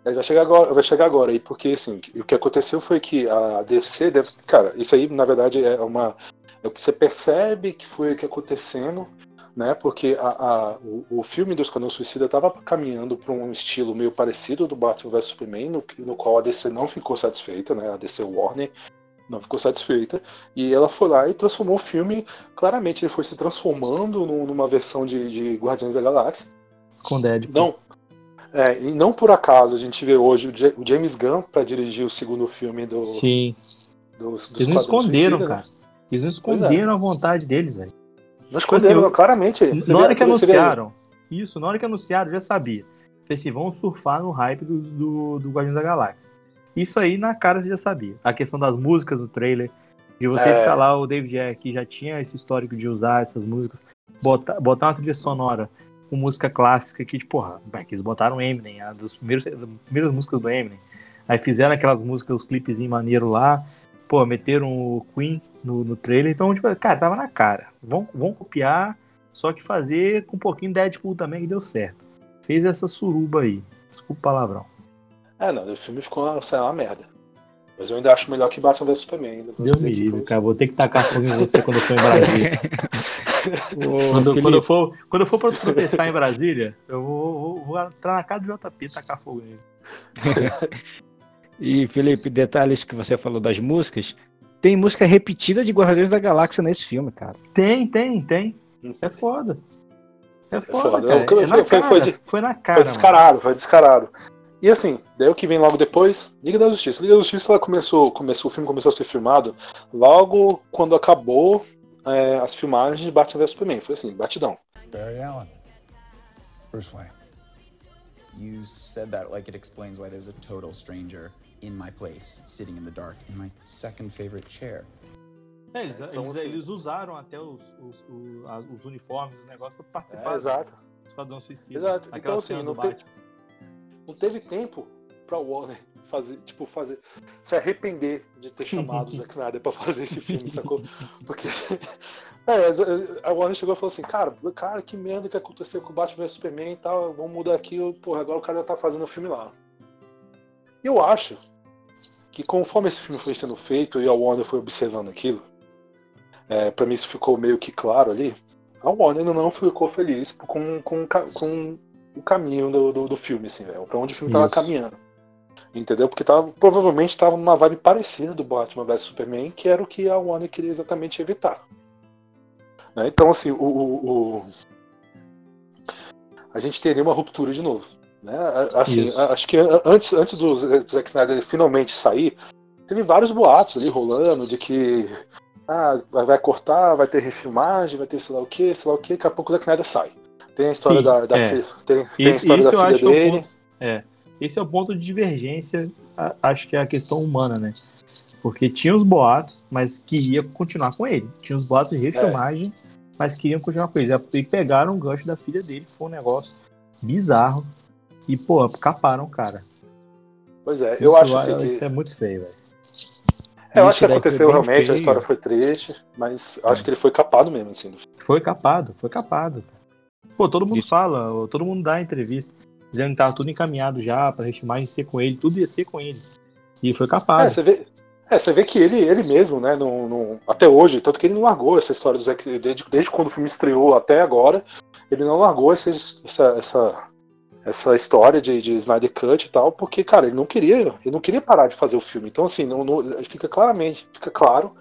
Vai chegar agora, vai chegar agora aí, porque assim, o que aconteceu foi que a DC deve. Cara, isso aí, na verdade, é uma. É o que você percebe que foi o que acontecendo, né? Porque a, a- o, o filme do Esquadrão Suicida estava caminhando para um estilo meio parecido do Batman vs Superman, no, no qual a DC não ficou satisfeita, né? A DC Warner não ficou satisfeita. E ela foi lá e transformou o filme. Claramente, ele foi se transformando num- numa versão de, de Guardiões da Galáxia. Com Deadpool. Não. É, e não por acaso a gente vê hoje o Ja- o James Gunn para dirigir o segundo filme do, Sim. do, dos Eles não esconderam, Suicida, né? cara. Eles não esconderam a vontade deles, velho. Não esconderam, Tipo assim, claramente. Você Na vê- hora que anunciaram, isso, na hora que anunciaram, já sabia. Falei assim, vão surfar no hype do, do, do Guardiões da Galáxia. Isso aí na cara você já sabia. A questão das músicas do trailer, de você É. escalar o David Ayer, que já tinha esse histórico de usar essas músicas, botar, botar uma trilha sonora com música clássica que, tipo, porra, que eles botaram Eminem, a dos primeiros, das primeiras músicas do Eminem. Aí fizeram aquelas músicas, os clipezinhos maneiro lá, pô, meteram o Queen no, no trailer, então, tipo, cara, tava na cara. Vão, vão copiar, só que fazer com um pouquinho de Deadpool também que deu certo. Fez essa suruba aí. Desculpa o palavrão. É, não, o filme ficou uma, sei lá, uma merda. Mas eu ainda acho melhor que Batman vs Superman. Deus me livre, cara. Vou ter que tacar fogo em você quando eu for em Brasília. Ô, Quando, quando eu for, quando eu for pra protestar em Brasília, eu vou, vou- vou entrar na casa do JP e tacar fogo nele. E, Felipe, detalhes que você falou das músicas. Tem música repetida de Guardiões da Galáxia nesse filme, cara. Tem, tem, tem. É foda. É foda, foda. cara. É na foi- foi- cara. foi de- Foi na cara, Foi mano. descarado, foi descarado. E assim, daí o que vem logo depois, Liga da Justiça. Liga da Justiça ela começou, começou, o filme começou a ser filmado logo quando acabou é, as filmagens de Batman vs Superman. Foi assim, batidão. Barry Allen. Bruce Wayne. You said that like it explains why there's a total stranger in my place, sitting in the dark, in my second favorite chair. É, eles, Então, eles- assim- eles usaram até os, os, o- as- os uniformes, os negócios pra participar É, exato. do Esquadrão Suicida. Exato. Aquela Então, assim, cena não tem-. Não teve tempo pra Warner fazer, tipo, fazer, se arrepender de ter chamado o Zack Snyder pra fazer esse filme, sacou? Porque é, a Warner chegou e falou assim, cara, cara, que merda que aconteceu com o Batman vs Superman e tal, vamos mudar aqui, porra, agora o cara já tá fazendo o filme lá. Eu acho que conforme esse filme foi sendo feito e a Warner foi observando aquilo, é, para mim isso ficou meio que claro ali, a Warner não ficou feliz com, com, com o caminho do, do, do filme, assim, velho, pra onde o filme tava Isso. caminhando. Entendeu? Porque tava, provavelmente tava numa vibe parecida do Batman vs Superman, que era o que a Warner queria exatamente evitar. Né? Então, assim, o, o- o- a gente teria uma ruptura de novo. Né? Assim, Isso. acho que antes, antes do Zack Snyder finalmente sair, teve vários boatos ali rolando de que ah, vai vai cortar, vai ter refilmagem, vai ter sei lá o que, sei lá o que, daqui a pouco o Zack Snyder sai. Tem a história Sim, da, da é. fi- tem, tem a Esse, história esse da filha é dele. ponto. É. Esse é o ponto de divergência, a- acho que é a questão humana, né? Porque tinha os boatos, mas queria continuar com ele. Tinha os boatos de refilmagem, mas queriam continuar com ele. E pegaram o gancho da filha dele, foi um negócio bizarro. E, pô, caparam o cara. Pois é, eu Isso acho é- assim que. Isso é muito feio, velho. É, eu acho que aconteceu realmente, a feio. história foi triste, mas acho que ele foi capado mesmo, assim. Foi capado, foi capado. Pô, todo mundo Isso. fala, todo mundo dá entrevista, dizendo que tava tudo encaminhado já pra refilmagem ser com ele, tudo ia ser com ele. E foi É, capado. você vê, é, você vê que ele, ele mesmo, né, não, não- até hoje, tanto que ele não largou essa história do Zack, desde, desde quando o filme estreou até agora, ele não largou essa, essa, essa, essa história de, de Snyder Cut e tal, porque, cara, ele não queria, ele não queria parar de fazer o filme. Então, assim, não, não- fica claramente, fica claro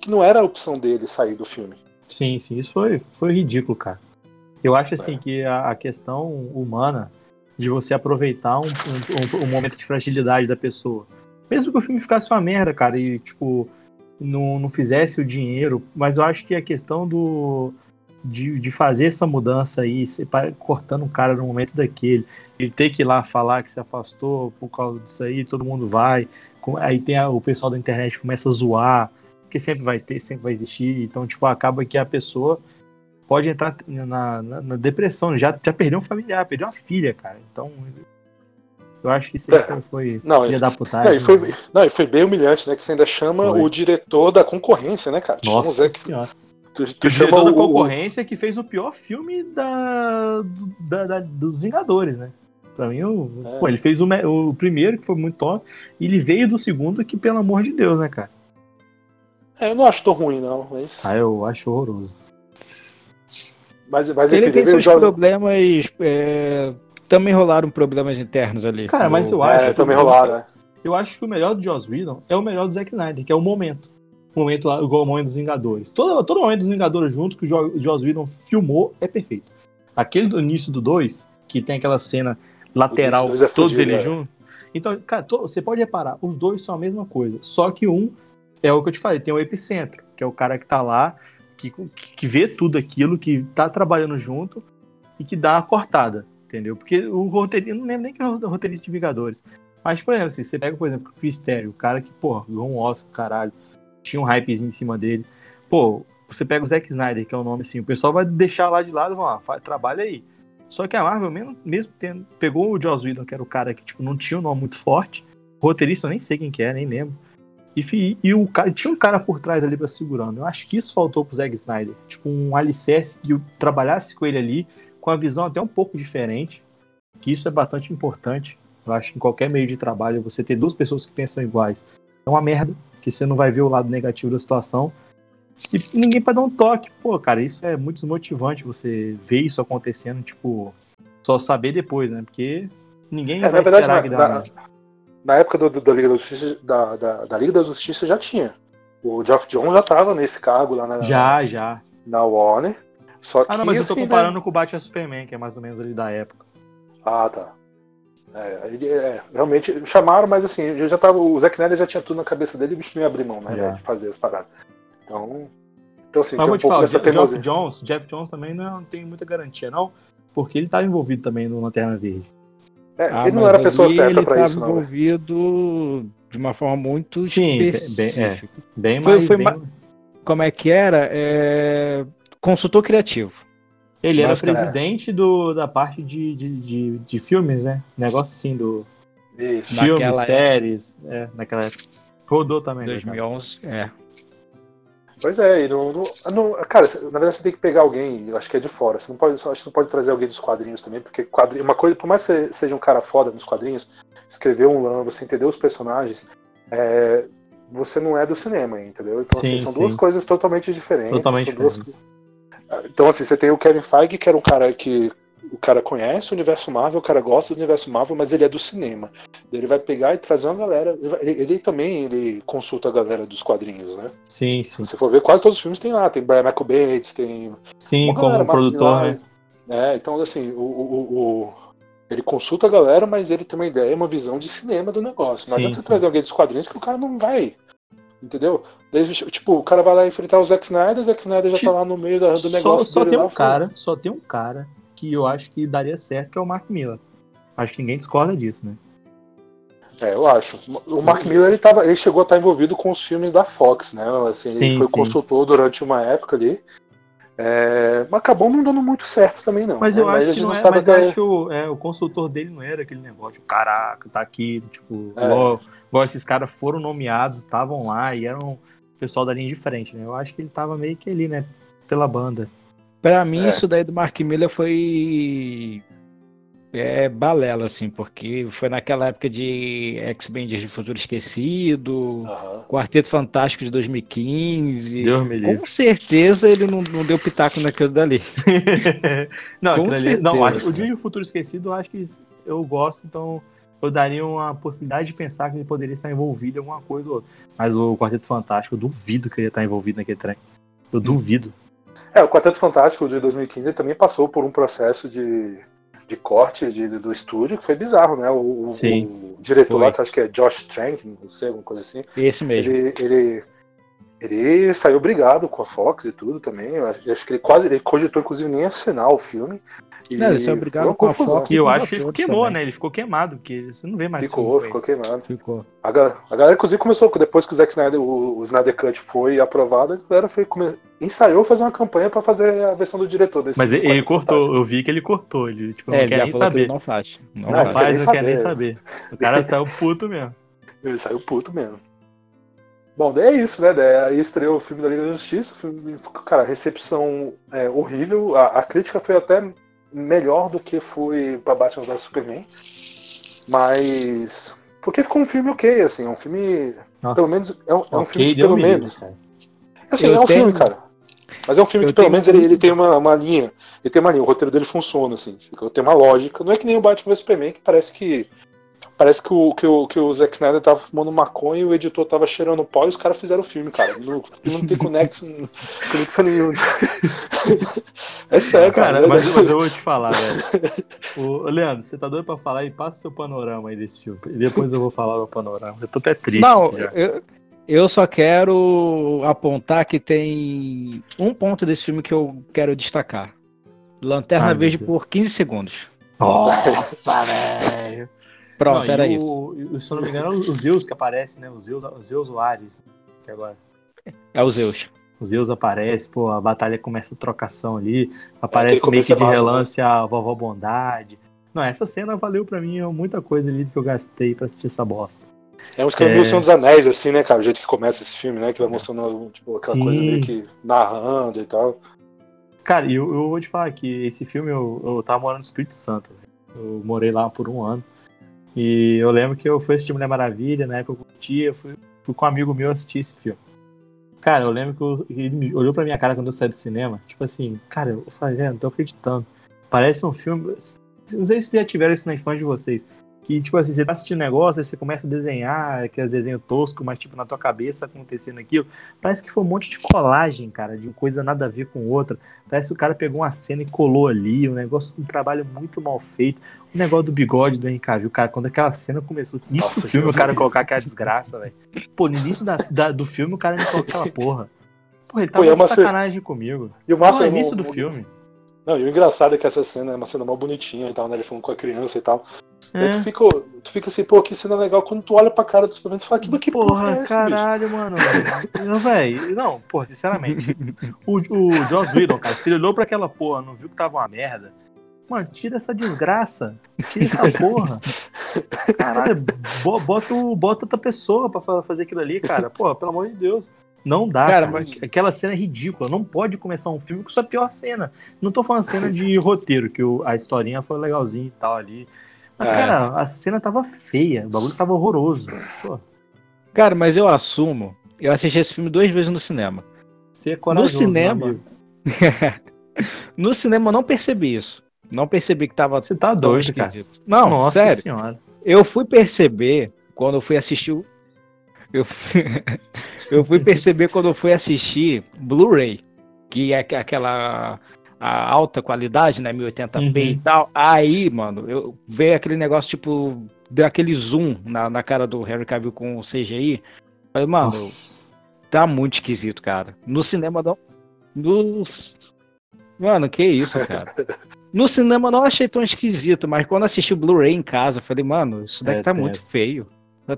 que não era a opção dele sair do filme. Sim, sim, isso foi, foi ridículo, cara. Eu acho assim É. que a, a questão humana de você aproveitar um, um- um- momento de fragilidade da pessoa. Mesmo que o filme ficasse uma merda, cara, e tipo, não, não fizesse o dinheiro, mas eu acho que a questão do. De, de fazer essa mudança aí, cortando um cara no momento daquele, ele ter que ir lá falar que se afastou por causa disso aí, todo mundo vai. com- Aí tem a- o pessoal da internet começa a zoar, porque sempre vai ter, sempre vai existir. Então, tipo, acaba que a pessoa pode entrar na, na- na depressão. Já, já perdeu um familiar, perdeu uma filha, cara. Então, eu acho que isso aí É. foi, Não, filha e- da Não, putagem. e foi, né? não, e foi bem humilhante, né? Que você ainda chama Foi. o diretor da concorrência, né, cara? Tu chama o Nossa senhora. tu, tu o chama diretor da o- o- concorrência que fez o pior filme da, da- da- dos Vingadores, né? Pra mim, o, É. pô, ele fez o, o primeiro, que foi muito top, e ele veio do segundo, que pelo amor de Deus, né, cara? É, eu não acho tão ruim, não. Mas, Ah, eu acho horroroso. Mas, mas Ele enfim, tem seus joga- problemas. é, também rolaram problemas internos ali. Cara, mas eu No- acho É, que também rolaram, né? Eu acho que o melhor do Joss Whedon é o melhor do Zack Snyder, que é o momento. O momento lá, igual o momento dos Vingadores. Todo, todo momento dos Vingadores junto que o Jo- o Joss Whedon filmou é perfeito. Aquele do início do 2, que tem aquela cena lateral, é todos fudido, eles é. juntos. Então, cara, to- você pode reparar, os dois são a mesma coisa. Só que um é o que eu te falei, tem o epicentro, que é o cara que tá lá, que, que vê tudo aquilo, que tá trabalhando junto e que dá a cortada, entendeu? Porque o roteirista, não lembro nem que é o roteirista de Vingadores. Mas, por exemplo, assim, você pega, por exemplo, o Chris Terry, o cara que, pô, ganhou um Oscar, caralho, tinha um hypezinho em cima dele. Pô, você pega o Zack Snyder, que é o nome assim, o pessoal vai deixar lá de lado e falar, ah, trabalha aí. Só que a Marvel, mesmo, mesmo tendo, pegou o Joss Whedon, que era o cara que tipo, não tinha um nome muito forte, roteirista eu nem sei quem que é, nem lembro. E, e o cara, tinha um cara por trás ali pra segurando. Eu acho que isso faltou pro Zack Snyder. Tipo, um alicerce que trabalhasse com ele ali, com a visão até um pouco diferente. Que isso é bastante importante. Eu acho que em qualquer meio de trabalho, você ter duas pessoas que pensam iguais é uma merda, que você não vai ver o lado negativo da situação. E ninguém pra dar um toque. Pô, cara, isso é muito desmotivante você ver isso acontecendo, tipo, só saber depois, né? Porque ninguém É, vai na verdade, esperar na, que dá na-. Na época do- do- da, Liga da, Justiça, da, da, da Liga da Justiça já tinha. O Geoff Jones já tava nesse cargo lá na, Já, já. na Warner. Só Ah, não, que, mas eu tô assim, né? comparando com o Batman Superman, que é mais ou menos ali da época. Ah, tá. É, é, realmente chamaram, mas assim, eu já tava, o Zack Snyder já tinha tudo na cabeça dele e o bicho não ia abrir mão, né? Já. velho, De fazer as paradas. Então, então assim, Mas tem um pouco falar, dessa Jeff teimosia. Jones, Jeff Jones também não tem muita garantia, não, porque ele estava envolvido também no Lanterna Verde. É, Ah, ele não mas era a pessoa certa ele tava isso, não. velho. envolvido de uma forma muito Sim, bem- bem- específica. Bem Foi- mais. foi bem- ma- Como é que era? É, Consultor criativo. Ele era Basicamente. presidente do, da parte de, de, de, de filmes, né? Negócio assim do Isso. filmes, Naquela época. séries, é, naquela época. Rodou também. né, cara? 2011. É. Pois é, e não, não- cara, na verdade você tem que pegar alguém, eu acho que é de fora. Você não pode, acho que não pode trazer alguém dos quadrinhos também, porque quadrinho, uma coisa, por mais que você seja um cara foda nos quadrinhos, escrever um lã, você entender os personagens, é, você não é do cinema, entendeu? Então assim, Sim, são sim. duas coisas totalmente diferentes. Totalmente são duas- diferentes. Então assim, você tem o Kevin Feige, que era um cara que o cara conhece o universo Marvel, o cara gosta do universo Marvel, mas ele é do cinema. Ele vai pegar e trazer uma galera. Ele, ele- também ele consulta a galera dos quadrinhos, né? Sim, sim. Se você for ver, quase todos os filmes tem lá. Tem Brian Michael Bates, tem. Sim, uma como galera, produtor, né? É, então assim, o, o- o- ele consulta a galera, mas ele tem uma ideia, uma visão de cinema do negócio. Não Sim, adianta você sim. trazer alguém dos quadrinhos que o cara não vai. Entendeu? Daí, tipo, o cara vai lá enfrentar o Zack Snyder, o Zack Snyder já tá lá no meio da- do Só, negócio. só dele tem lá, um cara, só tem um cara que eu acho que daria certo, que é o Mark Miller. Acho que ninguém discorda disso, né? É, eu acho. O Mark Miller ele, tava, ele chegou a estar envolvido com os filmes da Fox, né? Assim, Sim, ele foi sim. consultor durante uma época ali. É, mas acabou não dando muito certo também, não. Mas né? eu acho a que gente não é, sabe mas eu até- acho que o, é, o consultor dele não era aquele negócio, caraca, tá aqui, tipo, É. igual, igual esses caras foram nomeados, estavam lá e eram o pessoal da linha de frente, né? Eu acho que ele tava meio que ali, né? Pela banda. Pra mim, É. isso daí do Mark Miller foi. É balela, assim, porque foi naquela época de X-Men de Futuro Esquecido, Aham. Quarteto Fantástico de 2015. Deus me livre. Com certeza ele não, não deu pitaco naquilo dali. não, Com ali, não, acho- o Dia de Futuro Esquecido eu acho que eu gosto, então eu daria uma possibilidade de pensar que ele poderia estar envolvido em alguma coisa ou outra. Mas o Quarteto Fantástico, eu duvido que ele ia estar envolvido naquele trem. Eu duvido. É, o Quarteto Fantástico de 2015 também passou por um processo de, de corte de- do estúdio que foi bizarro, né? O, o- Sim. o diretor Foi. lá, que acho que é Josh Trank, não sei, alguma coisa assim, Esse mesmo. ele, ele, ele saiu brigado com a Fox e tudo também. Eu acho, eu acho que ele quase ele cogitou, inclusive, nem assinar o filme. E Não, ele saiu brigado com a. Fox. E eu acho que ele atores queimou, também. né? Ele ficou queimado, porque você não vê mais Ficou, ficou queimado. Ficou. A galera, a galera, inclusive, começou, depois que o Zack Snyder, o, o Snyder Cut foi aprovado, a galera foi, come- ensaiou fazer uma campanha pra fazer a versão do diretor desse Mas ele, filme, ele cortou, eu vi que ele cortou. Ele tipo, É, não ele quer nem que saber. ele não faz. Não Não, faz. quer faz, nem não quer nem saber. saber. O cara saiu puto mesmo. Ele saiu puto mesmo. Bom, daí é isso, né? Daí aí estreou o filme da Liga da Justiça. filme- cara, a recepção é horrível. A, a crítica foi até melhor do que foi pra Batman vs Superman. Mas. Porque ficou um filme ok, assim. É um filme. Nossa, Pelo menos. É um, é um filme que, pelo menos. cara. Assim, Eu é um tenho- filme, cara. Mas é um filme eu que pelo menos ele, ele tem uma, uma linha. Ele tem uma linha, o roteiro dele funciona, assim. Tem uma lógica. Não é que nem o Batman vs Superman, que parece que Parece que o, que, o, que o Zack Snyder tava fumando maconha e o editor tava cheirando pó e os caras fizeram o filme, cara. No, o filme não tem conexão, conexão nenhuma. É sério, cara. Cara, mas, mas eu vou te falar, velho. Ô, Leandro, você tá doido pra falar e passa o seu panorama aí desse filme. E depois eu vou falar o panorama. Eu tô até triste. Não, já. eu, eu só quero apontar que tem um ponto desse filme que eu quero destacar. Lanterna Ai, Verde por 15 segundos. Nossa, velho. Pronto, Não, era isso. o, Se eu não me engano, os Zeus que aparecem, né? Os Zeus, os Zeus ou Ares. Que agora. É o Zeus. Os Zeus aparece, pô, a batalha começa a trocação ali. Aparece aquele meio que começo de é massa, relance a vovó Bondade. Não, essa cena valeu pra mim muita coisa ali que eu gastei pra assistir essa bosta. É um esquema É. meio Senhor dos Anéis, assim, né, cara? O jeito que começa esse filme, né? Que vai mostrando, tipo, aquela Sim. coisa meio que narrando e tal. Cara, e eu, eu vou te falar que esse filme eu, eu tava morando no Espírito Santo. velho. Eu morei lá por um ano. E eu lembro que eu fui assistir Mulher Maravilha, na época eu curtia, eu fui, fui com um amigo meu assistir esse filme. Cara, eu lembro que ele olhou pra minha cara quando eu saí do cinema, tipo assim, cara, eu falei, velho, não tô acreditando. Parece um filme. Não sei se já tiveram isso na infância de vocês. Que, tipo assim, você tá assistindo um negócio, aí você começa a desenhar, aqueles desenhos toscos, mas, tipo, na tua cabeça acontecendo aquilo. Parece que foi um monte de colagem, cara, de coisa nada a ver com outra. Parece que o cara pegou uma cena e colou ali, um negócio, um trabalho muito mal feito. O negócio do bigode do Cavill, cara, quando aquela cena começou, no início do filme, o cara colocar aquela desgraça, velho. Pô, no início da- da- do filme, o cara me colocou aquela porra. Pô, ele Pô, tava e é de sacanagem comigo. E o Pô, massa no é início do filme. Não, e o engraçado é que essa cena é uma cena mal bonitinha e tal, né? Ele falando com a criança e tal. E É. tu fica, tu fica assim, pô, que cena legal. Quando tu olha pra cara do Superman, tu fala, que, que porra, Porra, é essa, bicho? caralho, mano. Não, velho. Não, porra, sinceramente. O, o Joss Whedon, cara, se ele olhou pra aquela porra, não viu que tava uma merda. Mano, tira essa desgraça. Tira essa porra. Caralho, bo- bota, bota outra pessoa pra fa- fazer aquilo ali, cara. Porra, pelo amor de Deus. Não dá, Cara, cara. mas- Aquela cena é ridícula. Não pode começar um filme com sua pior cena. Não tô falando cena de roteiro, que o- a historinha foi legalzinha e tal ali. Mas, É. cara, a cena tava feia. O bagulho tava horroroso. Pô, Cara, mas eu assumo. Eu assisti esse filme duas vezes no cinema. você é corajoso, meu cinema, amigo. no cinema eu não percebi isso. Não percebi que tava Você tá doido, cara. Não, Nossa sério. senhora. Eu fui perceber quando eu fui assistir o. Eu, eu fui perceber quando eu fui assistir Blu-ray, que é aqu- aquela a alta qualidade, né? 1080p Uhum. e tal. Aí, mano, eu veio aquele negócio, tipo, deu aquele zoom na, na cara do Harry Cavill com o CGI. Falei, mano, Nossa. tá muito esquisito, cara. No cinema não. No... Mano, que isso, cara. No cinema não achei tão esquisito, mas quando assisti o Blu-ray em casa, falei, mano, isso daqui É tá muito feio.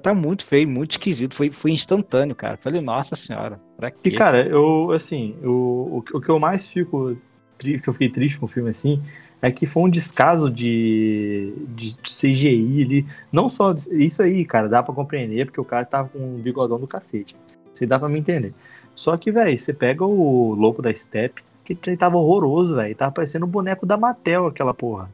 Tá muito feio, muito esquisito. Foi, foi instantâneo, cara. Falei, nossa senhora, pra quê? E, cara, eu, assim, eu, o, o que eu mais fico. Que eu fiquei triste com o filme, assim, é que foi um descaso de, de, de CGI ali. Não só. Isso aí, cara, dá pra compreender, porque o cara tava com um bigodão do cacete. Isso dá pra me entender. Só que, velho, você pega o Louco da Step, que ele tava horroroso, velho. Tava parecendo o boneco da Mattel, aquela porra.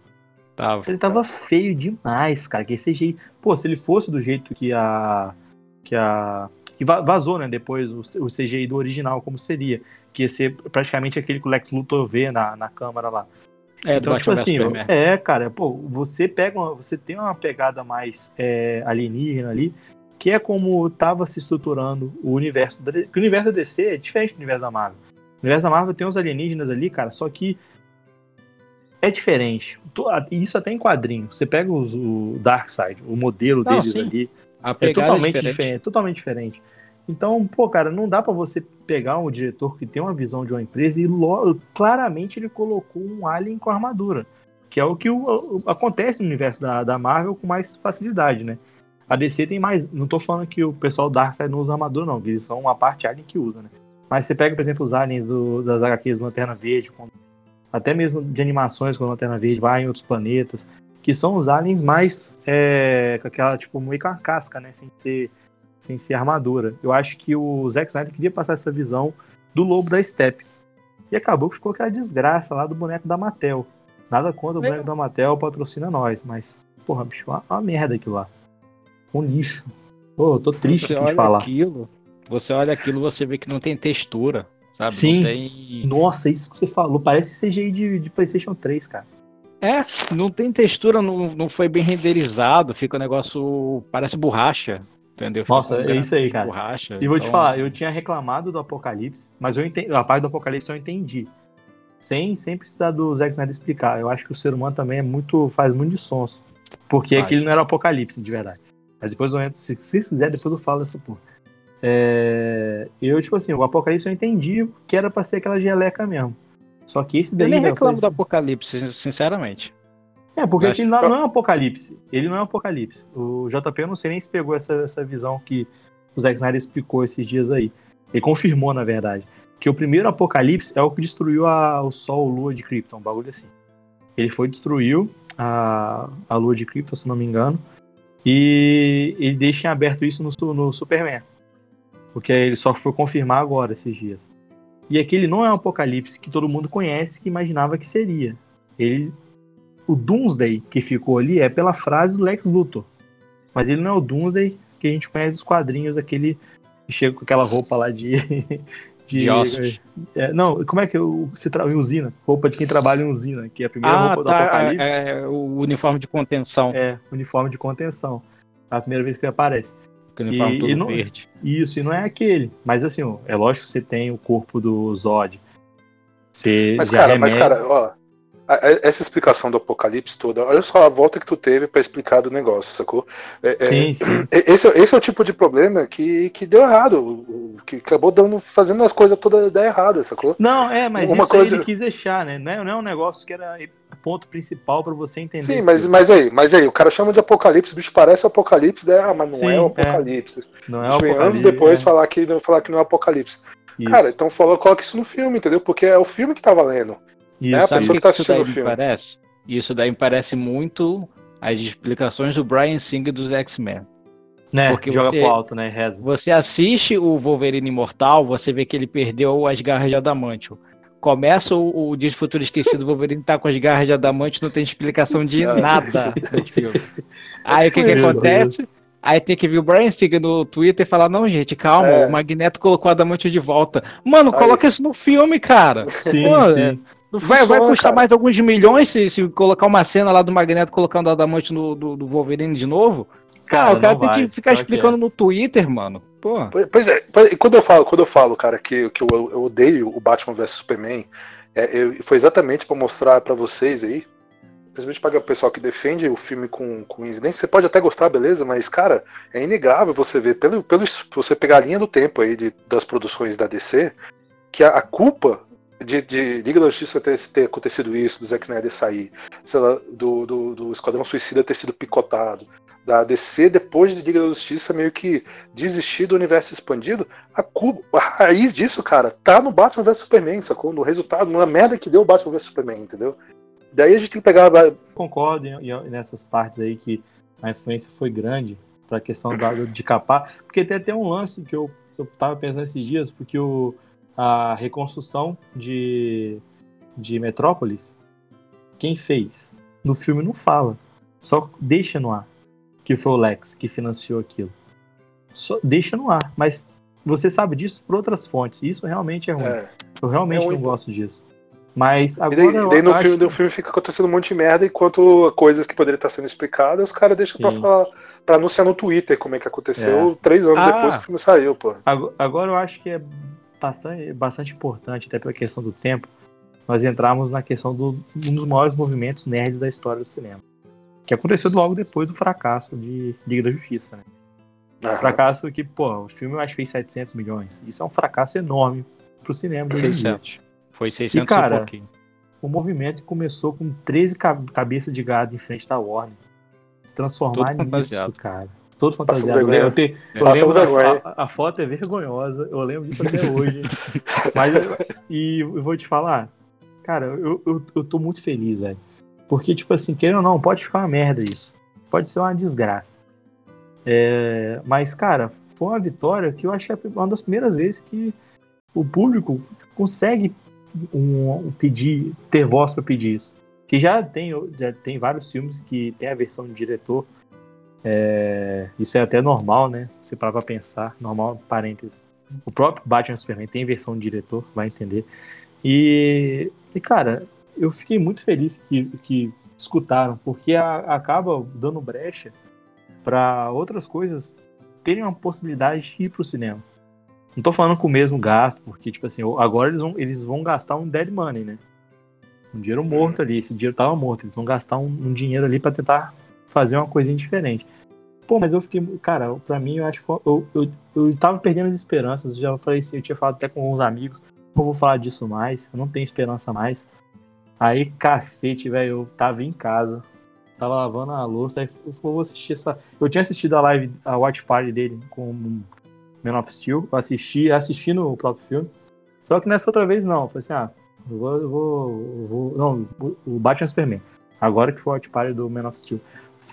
Tava. Ele tava feio demais, cara. Que CGI. Pô, se ele fosse do jeito que a. Que a. Que va- vazou, né? Depois o CGI do original, como seria. Que ia ser praticamente aquele que o Lex Luthor vê na, na câmera lá. É, do então, tipo assim, é, cara, pô, você pega uma, Você tem uma pegada mais é, alienígena ali, que é como tava se estruturando o universo. Da, que o universo da DC é diferente do universo da Marvel. O universo da Marvel tem uns alienígenas ali, cara, só que é diferente. Isso até em quadrinho. Você pega os, o Darkseid, o modelo Não, deles sim. ali, A é pegada totalmente diferente. diferente. totalmente diferente. Então, pô, cara, não dá pra você pegar um diretor que tem uma visão de uma empresa e claramente ele colocou um alien com armadura, que é o que o- o- acontece no universo da, da Marvel com mais facilidade, né? A DC tem mais, não tô falando que o pessoal do Darkseid não usa armadura não, eles são uma parte alien que usa, né? Mas você pega, por exemplo, os aliens do, das HQs do Lanterna Verde, até mesmo de animações quando a Lanterna Verde vai em outros planetas, que são os aliens mais é, com aquela, tipo, meio com a casca, né? Sem ser, sem ser armadura. Eu acho que o Zack Snyder queria passar essa visão do lobo da Steppe. E acabou que ficou aquela desgraça lá do boneco da Mattel. Nada contra o boneco da Mattel, patrocina nós, mas, porra, bicho, uma, uma merda aquilo lá. Um lixo. Pô, eu tô triste Você de falar. aquilo, você olha aquilo, você vê que não tem textura, sabe? Sim. Não tem... Nossa, isso que você falou, parece CGI de, de PlayStation 3, cara. É, não tem textura, não, não foi bem renderizado, fica um negócio. parece borracha. Entendeu? Fica Nossa, é isso aí, cara. Borracha, E vou te então- falar, eu tinha reclamado do Apocalipse, mas eu entendi, a parte do Apocalipse eu entendi. Sem, sem precisar do Zack Snyder explicar. Eu acho que o ser humano também é muito, faz muito de sonso. Porque Faz. aquele não era o Apocalipse, de verdade. Mas depois eu entro, se, se quiser, depois eu falo dessa porra. É, eu, tipo assim, o Apocalipse eu entendi que era pra ser aquela geleca mesmo. Só que esse daí. Eu nem reclamo foi do assim- Apocalipse, sinceramente. É, porque Eu aquele não, não é um apocalipse. Ele não é um apocalipse. O JP eu não sei nem se pegou essa, essa visão que o Zack Snyder explicou esses dias aí. Ele confirmou, na verdade, que o primeiro apocalipse é o que destruiu a- o Sol, Lua de Krypton, um bagulho assim. Ele foi destruiu a, a Lua de Krypton, se não me engano, e ele deixa em aberto isso no, no Superman. Porque ele só foi confirmar agora, esses dias. E aquele não é um apocalipse que todo mundo conhece, que imaginava que seria. Ele o Doomsday que ficou ali é pela frase do Lex Luthor. Mas ele não é o Doomsday que a gente conhece dos quadrinhos, aquele que chega com aquela roupa lá de. De, De. É, não, como é que eu, você trabalha em usina? Roupa de quem trabalha em usina, que é a primeira Ah, roupa do tá. Apocalipse. É, o uniforme de contenção. É, uniforme de contenção. É a primeira vez que ele aparece. o uniforme e- todo e não- verde. Isso, e não é aquele. Mas assim, ó, é lógico que você tem o corpo do Zod. Você Mas, já cara, mas, remete- cara, ó. Essa explicação do apocalipse toda, olha só a volta que tu teve pra explicar do negócio, sacou? É- é- Sim, sim. e- Esse, é- esse é o tipo de problema que, que deu errado, o- o- que acabou dando, fazendo as coisas todas dar errado, sacou? Não, é, mas Uma isso coisa- ele quis deixar, né? Não é, não é um negócio que era ponto principal pra você entender. Sim, mas, mas aí, mas aí, o cara chama de apocalipse, o bicho parece apocalipse, né? Ah, mas não Sim, é o é. apocalipse. não é o apocalipse. anos depois é. falar, que, falar que não é apocalipse. Isso, Cara, então fala, coloca isso no filme, entendeu? Porque é o filme que tá valendo. Isso, é. Sabe o que que, tá isso assistindo daí o me filme. parece? Isso daí me parece muito as explicações do Brian Singer dos X-Men. né? porque Joga você- pro alto, né? Reza. Você assiste o Wolverine Imortal, você vê que ele perdeu as garras de adamantio. Começa o, o Dia de Futuro Esquecido, o Wolverine tá com as garras de adamantio, não tem explicação de nada no filme. Aí o que, que acontece? Deus. Aí tem que vir o Brian Singer no Twitter e falar, não, gente, calma, É. o Magneto colocou o adamantio de volta. Mano, Aí. coloca isso no filme, cara. Sim, Pô, sim. Não Vai, vai custar cara. mais alguns milhões se, se colocar uma cena lá do Magneto colocando o adamante no, do, do Wolverine de novo? Cara, Cara, o cara não tem vai, que ficar explicando é. no Twitter, mano. Pô. Pois- é, pois- e quando eu falo, quando eu falo, cara, que, que eu, eu odeio o Batman vs Superman, é, eu- foi exatamente pra mostrar pra vocês aí, principalmente para o pessoal que defende o filme com, com incidência, você pode até gostar, beleza, mas, cara, é inegável você ver, pelo, pelo você pegar a linha do tempo aí de, das produções da DC, que a, a culpa de, de Liga da Justiça ter, ter acontecido isso, do Zack Snyder sair, lá, do, do, do Esquadrão Suicida ter sido picotado, da DC, depois de Liga da Justiça, meio que desistir do universo expandido, a, a raiz disso, cara, tá no Batman vs Superman, sacou? No resultado, na merda que deu o Batman vs Superman, entendeu? Daí a gente tem que pegar. concordo em- nessas partes aí que a influência foi grande para a questão da, de capar, porque tem até um lance que eu, eu tava pensando esses dias, porque o, a reconstrução de, de Metrópolis, quem fez? No filme não fala, só deixa no ar que foi o Lex que financiou aquilo. Só deixa no ar, mas você sabe disso por outras fontes, e isso realmente é ruim. É, Eu realmente É não ruim. gosto disso. Mas e agora daí, eu daí no, acho filme, no filme fica acontecendo um monte de merda, enquanto coisas que poderiam estar sendo explicadas, os caras deixam pra, falar, pra anunciar no Twitter como é que aconteceu É. três anos Ah. depois que o filme saiu, pô. Ago- Agora eu acho que é bastante, bastante importante, até pela questão do tempo, nós entrarmos na questão do um dos maiores movimentos nerds da história do cinema. Que aconteceu logo depois do fracasso de Liga da Justiça, né? Fracasso que, pô, o filme eu acho que fez 700 milhões. Isso é um fracasso enorme pro cinema. de hoje em dia. 600. Foi 600 E, cara, e pouquinho. O movimento começou com 13 ca- cabeças de gado em frente da Warner. Se transformar Todo nisso, cara. Todo fantasiado. Eu, vergonha. eu, te- eu Passando lembro fa- a, foto é vergonhosa. Eu lembro disso até hoje. Mas eu- e eu vou te falar, cara, eu, eu, eu tô muito feliz, velho. Porque, tipo assim, querendo ou não, pode ficar uma merda isso. Pode ser uma desgraça. É, mas, cara, foi uma vitória que eu acho que é uma das primeiras vezes que o público consegue um, um pedir, ter voz para pedir isso. Que já tem, já tem vários filmes que tem a versão de diretor. É, isso é até normal, né? Você parar pra pensar, normal, parênteses. O próprio Batman Superman tem versão de diretor, vai entender. E, e cara, eu fiquei muito feliz que, que escutaram, porque a- acaba dando brecha para outras coisas terem uma possibilidade de ir pro cinema. Não tô falando com o mesmo gasto, porque, tipo assim, agora eles vão, eles vão gastar um dead money, né? Um dinheiro morto ali, esse dinheiro tava morto, eles vão gastar um, um dinheiro ali para tentar fazer uma coisinha diferente. Pô, mas eu fiquei, cara, pra mim eu acho que foi- eu, eu, eu tava perdendo as esperanças, eu já falei assim, eu tinha falado até com uns amigos, não vou falar disso mais, eu não tenho esperança mais. Aí, cacete, velho, eu tava em casa, tava lavando a louça, aí eu vou assistir essa. Eu tinha assistido a live, a watch party dele com Man of Steel, eu assisti, assisti no próprio filme. Só que nessa outra vez não, eu falei assim, ah, eu vou, eu vou, eu vou- não, o Batman Superman. Agora que foi o watch party do Man of Steel.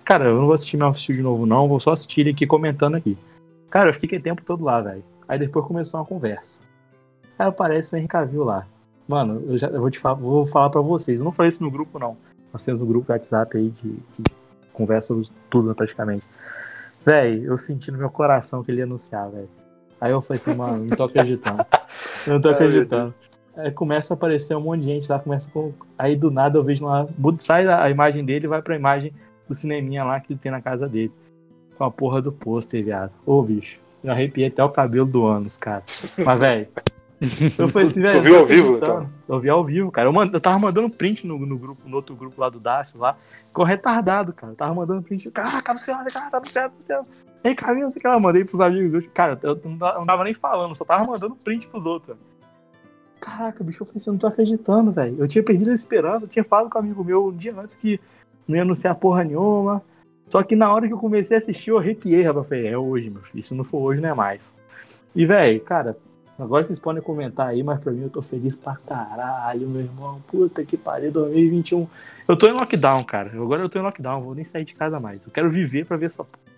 Cara, eu não vou assistir Man of Steel de novo não, vou só assistir ele aqui comentando aqui. Cara, eu fiquei o tempo todo lá, velho. Aí depois começou uma conversa. Aí aparece o Henry Cavill lá. Mano, eu já eu vou te falar, vou falar pra vocês. Eu não falei isso no grupo, não. Nós temos um grupo do WhatsApp aí de, que conversa sobre tudo, praticamente. Véi, eu senti no meu coração que ele ia anunciar, velho. Aí eu falei assim, mano, não tô acreditando. Eu não tô acreditando. Aí começa a aparecer um monte de gente lá, começa com. Aí do nada eu vejo lá, sai a a imagem dele e vai pra imagem do cineminha lá que ele tem na casa dele. Com a porra do pôster, viado. Ô, bicho. Eu arrepiei até o cabelo do ânus, cara. Mas, velho. Eu falei assim, velho. Tu viu ao vivo, então? Eu vi ao vivo, cara. Eu, mand- eu tava mandando print no, no grupo, no outro grupo lá do Dácio lá. Ficou retardado, cara. Eu tava mandando print. Caraca, no céu, cara, tá no céu, no céu. Ei, não sei que lá. Mandei pros amigos. Eu, cara, eu não tava- não tava nem falando, só tava mandando print pros outros. Caraca, bicho, eu falei assim, eu não tô acreditando, velho. Eu tinha perdido a esperança, eu tinha falado com um amigo meu um dia antes que não ia anunciar porra nenhuma. Só que na hora que eu comecei a assistir, eu arrepiei, rapaz. Eu falei, é hoje, meu filho. Se não for hoje, não é mais. E, velho, cara, agora vocês podem comentar aí, mas pra mim eu tô feliz pra caralho, meu irmão. Puta que pariu, 2021. Eu tô em lockdown, cara. Agora eu tô em lockdown, vou nem sair de casa mais. Eu quero viver pra ver essa porra.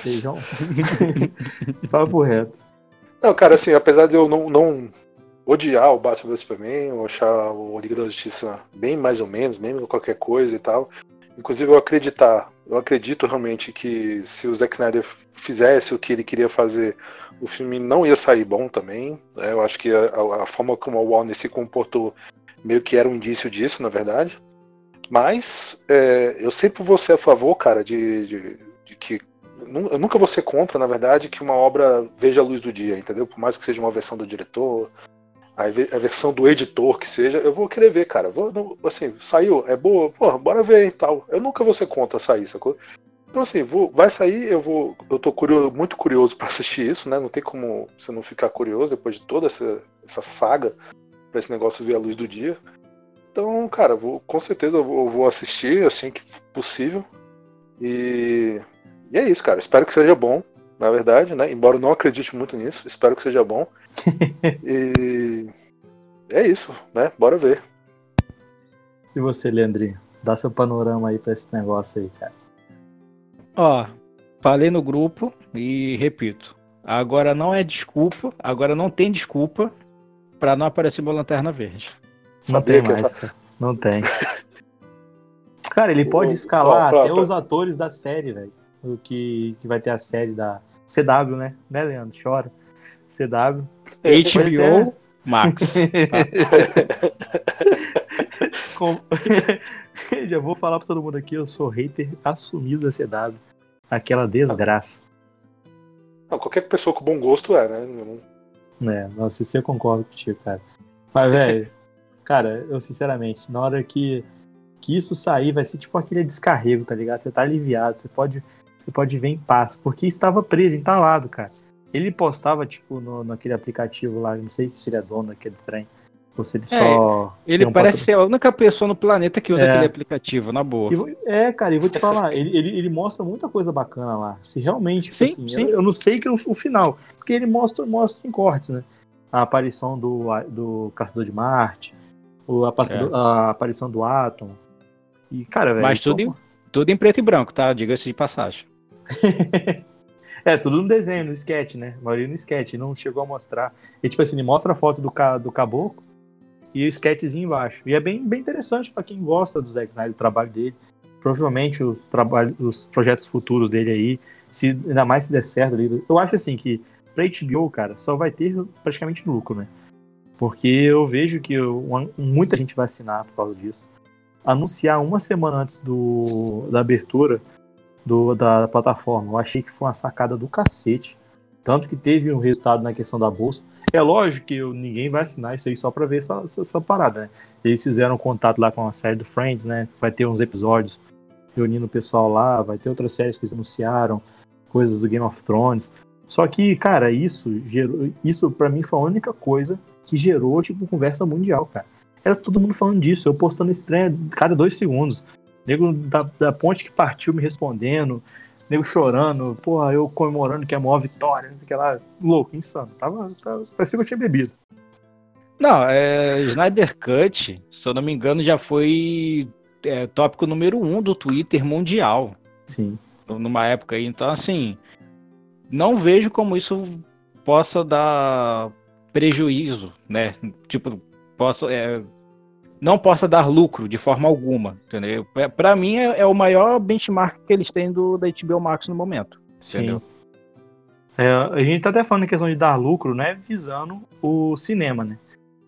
Feijão. Fala pro reto. Não, cara, assim, apesar de eu não, não odiar o Batman vs Superman, eu achar o Liga da Justiça bem mais ou menos, mesmo qualquer coisa e tal. Inclusive eu acreditar, eu acredito realmente que se o Zack Snyder fizesse o que ele queria fazer, o filme não ia sair bom também. né? Eu acho que a, a- forma como a Warner se comportou meio que era um indício disso, na verdade. Mas é, eu sempre vou ser a favor, cara, de, de, de que. Eu nunca vou ser contra, na verdade, que uma obra veja a luz do dia, entendeu? Por mais que seja uma versão do diretor, a, a versão do editor que seja, eu vou querer ver, cara. Vou, não- assim, saiu, é boa, porra, bora ver e tal. Eu nunca vou ser contra sair, sacou? Então, assim, vou, vai sair, eu vou. Eu tô curioso, muito curioso pra assistir isso, né? Não tem como você não ficar curioso depois de toda essa, essa saga pra esse negócio ver a luz do dia. Então, cara, vou, com certeza eu vou, eu vou assistir assim que possível. E, e é isso, cara. Espero que seja bom, na verdade, né? Embora eu não acredite muito nisso, espero que seja bom. e é isso, né? Bora ver. E você, Leandrinho? Dá seu panorama aí pra esse negócio aí, cara. Ó, falei no grupo e repito. Agora não é desculpa, agora não tem desculpa pra não aparecer uma lanterna verde. Não Sabia tem mais, cara. Não tem. Cara, ele pode escalar ó, até ó. os atores da série, velho. O que, que vai ter a série da CW, né? Né, Leandro? Chora. CW. HBO Max. Com- Já vou falar pra todo mundo aqui, eu sou hater assumido da CW. Aquela desgraça. Não, qualquer pessoa com bom gosto é, né? Não- É, nossa, isso eu concordo contigo, cara. Mas, velho, cara, eu sinceramente, na hora que, que isso sair, vai ser tipo aquele descarrego, tá ligado? Você tá aliviado, você pode, você pode ver em paz, porque estava preso, entalado, cara. Ele postava, tipo, no, naquele aplicativo lá, não sei se ele é dono daquele trem, ou se ele só. Ele um parece ser a única pessoa no planeta que usa É. aquele aplicativo, na boa. Vou- É, cara, e vou te falar, ele, ele, ele mostra muita coisa bacana lá. Se realmente, tipo Sim, assim, sim. Eu, eu não sei que o, o final, porque ele mostra, mostra em cortes, né? A aparição do, do Caçador de Marte, o, a, passador- a aparição do Atom. E, cara, velho. Mas tudo em, tudo em preto e branco, tá? Diga-se de passagem. É, tudo no desenho, no sketch, né? A maioria no sketch, não chegou a mostrar. E, tipo assim, ele mostra a foto do, ca- do caboclo e o sketchzinho embaixo. E é bem, bem interessante pra quem gosta do Zack Snyder, do trabalho dele. Provavelmente os, trabalhos, os projetos futuros dele aí, se, ainda mais se der certo ali. Eu acho assim que pra HBO, cara, só vai ter praticamente lucro, né? Porque eu vejo que eu- muita gente vai assinar por causa disso. anunciar uma semana antes do, da abertura do, da plataforma. Eu achei que foi uma sacada do cacete. Tanto que teve um resultado na questão da bolsa. É lógico que ninguém vai assinar isso aí só pra ver essa, essa, essa parada, né? Eles fizeram contato lá com a série do Friends, né? Vai ter uns episódios reunindo o pessoal lá, vai ter outras séries que eles anunciaram, coisas do Game of Thrones. Só que, cara, isso gerou, isso para mim foi a única coisa que gerou tipo conversa mundial, cara. Era todo mundo falando disso, eu postando estranha cada dois segundos. Nego da, da ponte que partiu me respondendo, nego chorando, porra, eu comemorando que é a maior vitória, não sei o que lá, louco, insano. Tava, tava, parecia que eu tinha bebido. Não, é, Snyder Cut, se eu não me engano, já foi é, tópico número um do Twitter mundial. Sim. Numa época aí. Então, assim, não vejo como isso possa dar prejuízo, né? Tipo, possa, é, não possa dar lucro de forma alguma, entendeu? Para mim é, é, o maior benchmark que eles têm do da HBO Max no momento, Sim. entendeu? É, a gente tá até falando em questão de dar lucro, né? Visando o cinema, né?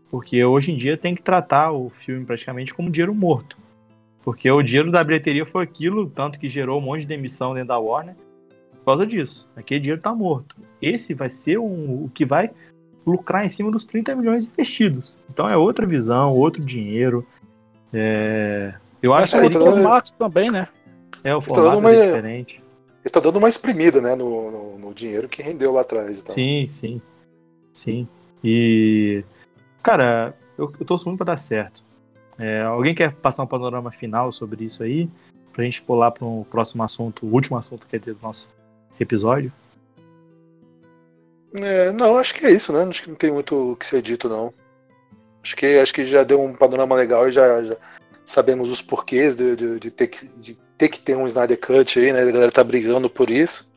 Porque hoje em dia tem que tratar o filme praticamente como dinheiro morto. Porque o dinheiro da bilheteria foi aquilo, tanto que gerou um monte de demissão dentro da Warner por causa disso. Aquele dinheiro tá morto. Esse vai ser um, o que vai lucrar em cima dos 30 milhões investidos. Então é outra visão, outro dinheiro. É... Eu acho Mas que o formato também, né? É, o formato dando uma- é diferente. Estão dando uma exprimida, né, no, no, no dinheiro que rendeu lá atrás. Então. Sim, sim. Sim. E. Cara, eu, eu torço muito pra dar certo. É, alguém quer passar um panorama final sobre isso aí? Pra gente pular para um próximo assunto, o último assunto que é do nosso episódio? É, não, acho que é isso, né? Acho que não tem muito o que ser dito, não. Acho que, acho que já deu um panorama legal e já, já sabemos os porquês de, de, de ter que, de ter que ter um Snyder Cut aí, né? A galera tá brigando por isso.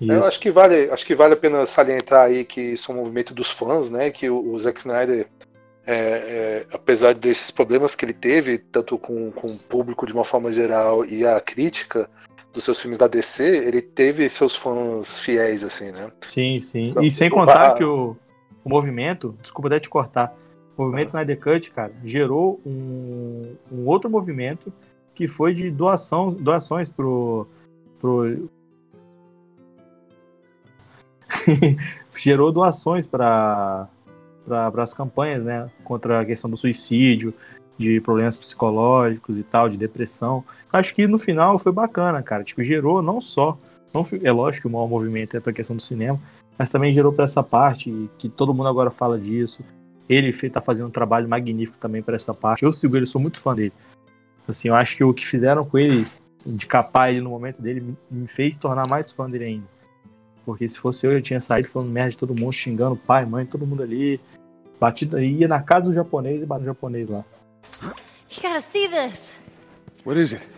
Isso. Eu acho que vale, acho que vale a pena salientar aí que isso é um movimento dos fãs, né? Que o, o Zack Snyder, é, é, apesar desses problemas que ele teve, tanto com, com o público de uma forma geral e a crítica dos seus filmes da DC, ele teve seus fãs fiéis, assim, né? Sim, sim. Então, E sem contar que o, o movimento, desculpa até te cortar, o movimento Snyder Cut, cara, gerou um, um outro movimento que foi de doação, doações pro. pro... gerou doações para para as campanhas, né, contra a questão do suicídio, de problemas psicológicos e tal, de depressão. Acho que no final foi bacana, cara. Tipo, gerou não só, não é lógico que o maior movimento é para a questão do cinema, mas também gerou para essa parte que todo mundo agora fala disso. Ele tá fazendo um trabalho magnífico também para essa parte. Eu sigo ele, sou muito fã dele. Assim, eu acho que o que fizeram com ele, de capar ele no momento dele, me- me fez tornar mais fã dele ainda. Porque se fosse eu, eu tinha saído falando merda de todo mundo, xingando pai, mãe, todo mundo ali. Batido, ia na casa do japonês e bate no japonês lá. You gotta see this. What is it?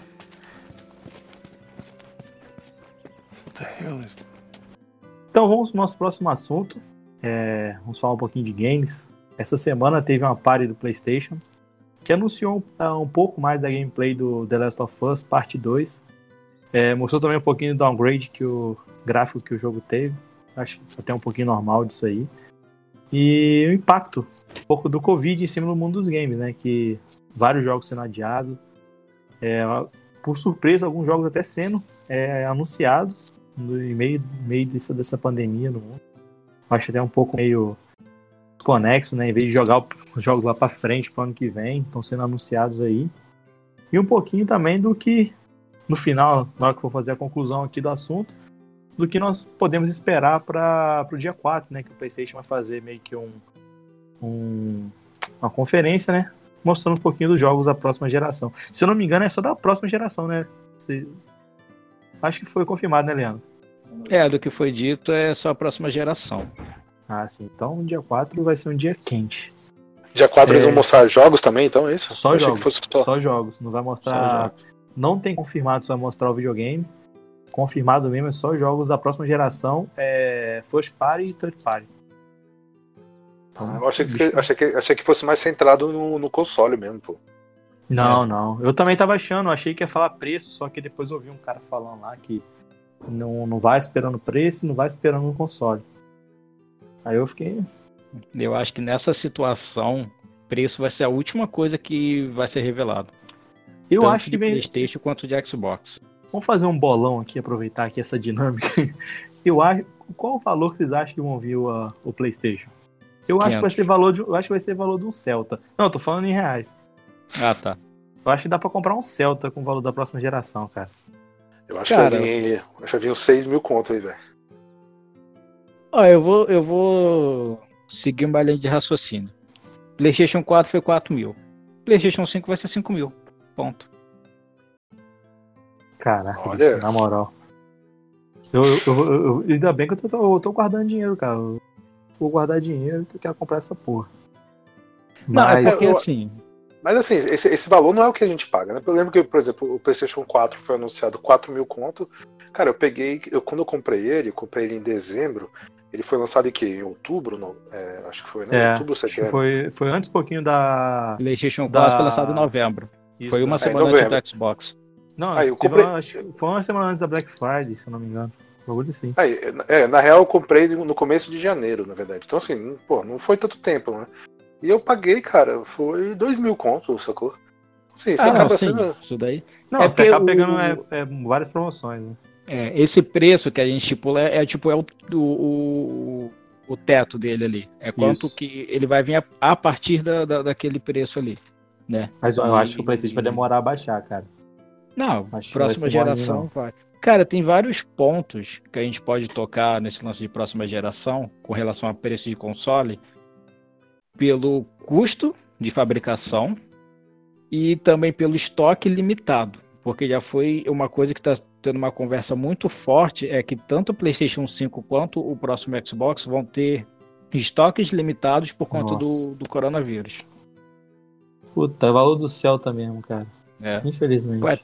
What the hell is Então vamos pro nosso próximo assunto. É, vamos falar um pouquinho de games. Essa semana teve uma party do PlayStation que anunciou um, um pouco mais da gameplay do The Last of Us Parte 2. É, mostrou também um pouquinho do downgrade que o gráfico que o jogo teve. Acho que até um pouquinho normal disso aí. E o impacto um pouco do Covid em cima do mundo dos games, né? Que vários jogos sendo adiados. É, por surpresa, alguns jogos até sendo é, anunciados no meio, meio dessa, dessa pandemia no mundo. Acho até um pouco meio conexo, né? Em vez de jogar os jogos lá para frente para ano que vem, estão sendo anunciados aí. E um pouquinho também do que, no final, na hora que for fazer a conclusão aqui do assunto, do que nós podemos esperar para o dia 4, né? Que o PlayStation vai fazer meio que um, um- uma conferência, né? Mostrando um pouquinho dos jogos da próxima geração. Se eu não me engano, é só da próxima geração, né? Vocês- Acho que foi confirmado, né, Leandro? É, do que foi dito é só a próxima geração. Ah, sim. Então, o dia 4 vai ser um dia quente. Dia 4 eles É. vão mostrar jogos também, então é isso? Só Eu jogos. Só... só- jogos. Não vai mostrar. jogos. Não tem confirmado se vai mostrar o videogame. Confirmado mesmo é só jogos da próxima geração. É First Party e Third Party. Então, eu achei que, achei, que, achei que fosse mais centrado no, no console mesmo, pô. Não, não. Eu também tava achando, achei que ia falar preço, só que depois eu ouvi um cara falando lá que não, não vai esperando preço, não vai esperando no console. Aí eu fiquei. Eu acho que nessa situação, preço vai ser a última coisa que vai ser revelado. Eu tanto acho de que vem. PlayStation quanto de Xbox. Vamos fazer um bolão aqui, aproveitar aqui essa dinâmica. Eu acho. Qual o valor que vocês acham que vão vir o, o PlayStation? Eu acho que vai 500. ser valor de, eu acho que vai ser valor de um Celta. Não, eu tô falando em reais. Ah, tá. Eu acho que dá pra comprar um Celta com o valor da próxima geração, cara. Eu acho Cara. que vai vir, acho que vai vir uns 6 mil conto aí, velho. Ó, eu vou, eu vou seguir uma linha de raciocínio. PlayStation 4 foi 4 mil. PlayStation 5 vai ser 5 mil. Ponto. Caraca, Olha. na moral. Eu, eu, eu- eu- ainda bem que eu tô, eu tô guardando dinheiro, cara. Eu vou guardar dinheiro que eu quero comprar essa porra. Não, é Mas, porque eu- assim. Mas assim, esse, esse valor não é o que a gente paga, né? Eu lembro que, por exemplo, o PlayStation 4 foi anunciado 4 mil conto. Cara, eu peguei. Eu, quando eu comprei ele, eu comprei ele em dezembro. Ele foi lançado em quê? Em outubro? Não, é, acho que foi, né? é, outubro, que setembro. foi, foi antes um pouquinho da. PlayStation 4 Da- foi lançado em novembro. Isso, foi uma É, em semana antes novembro. do Xbox. Não, Aí eu comprei- uma- acho que foi uma semana antes da Black Friday, se eu não me engano. Bagulho assim. Aí, é, na real, eu comprei no começo de janeiro, na verdade. Então, assim, pô, não foi tanto tempo, né? E eu paguei, cara, foi 2 mil conto, sacou? Sim, isso Ah, não, acaba sim, sendo. isso daí. Não, É você acaba o- pegando é, é, várias promoções, né? É, esse preço que a gente estipula é, é, tipo é o, o, o, teto dele ali. É quanto Isso. que ele vai vir a, a partir da, da- daquele preço ali, né? Mas eu E- acho que o PlayStation vai demorar a baixar, cara. Não, Acho próxima geração vai. Cara, tem vários pontos que a gente pode tocar nesse lance de próxima geração com relação a preço de console, pelo custo de fabricação e também pelo estoque limitado, porque já foi uma coisa que está tendo uma conversa muito forte é que tanto o PlayStation 5 quanto o próximo Xbox vão ter estoques limitados por conta do, do coronavírus. Puta, é valor do Celta mesmo, cara. É. Infelizmente. Ué,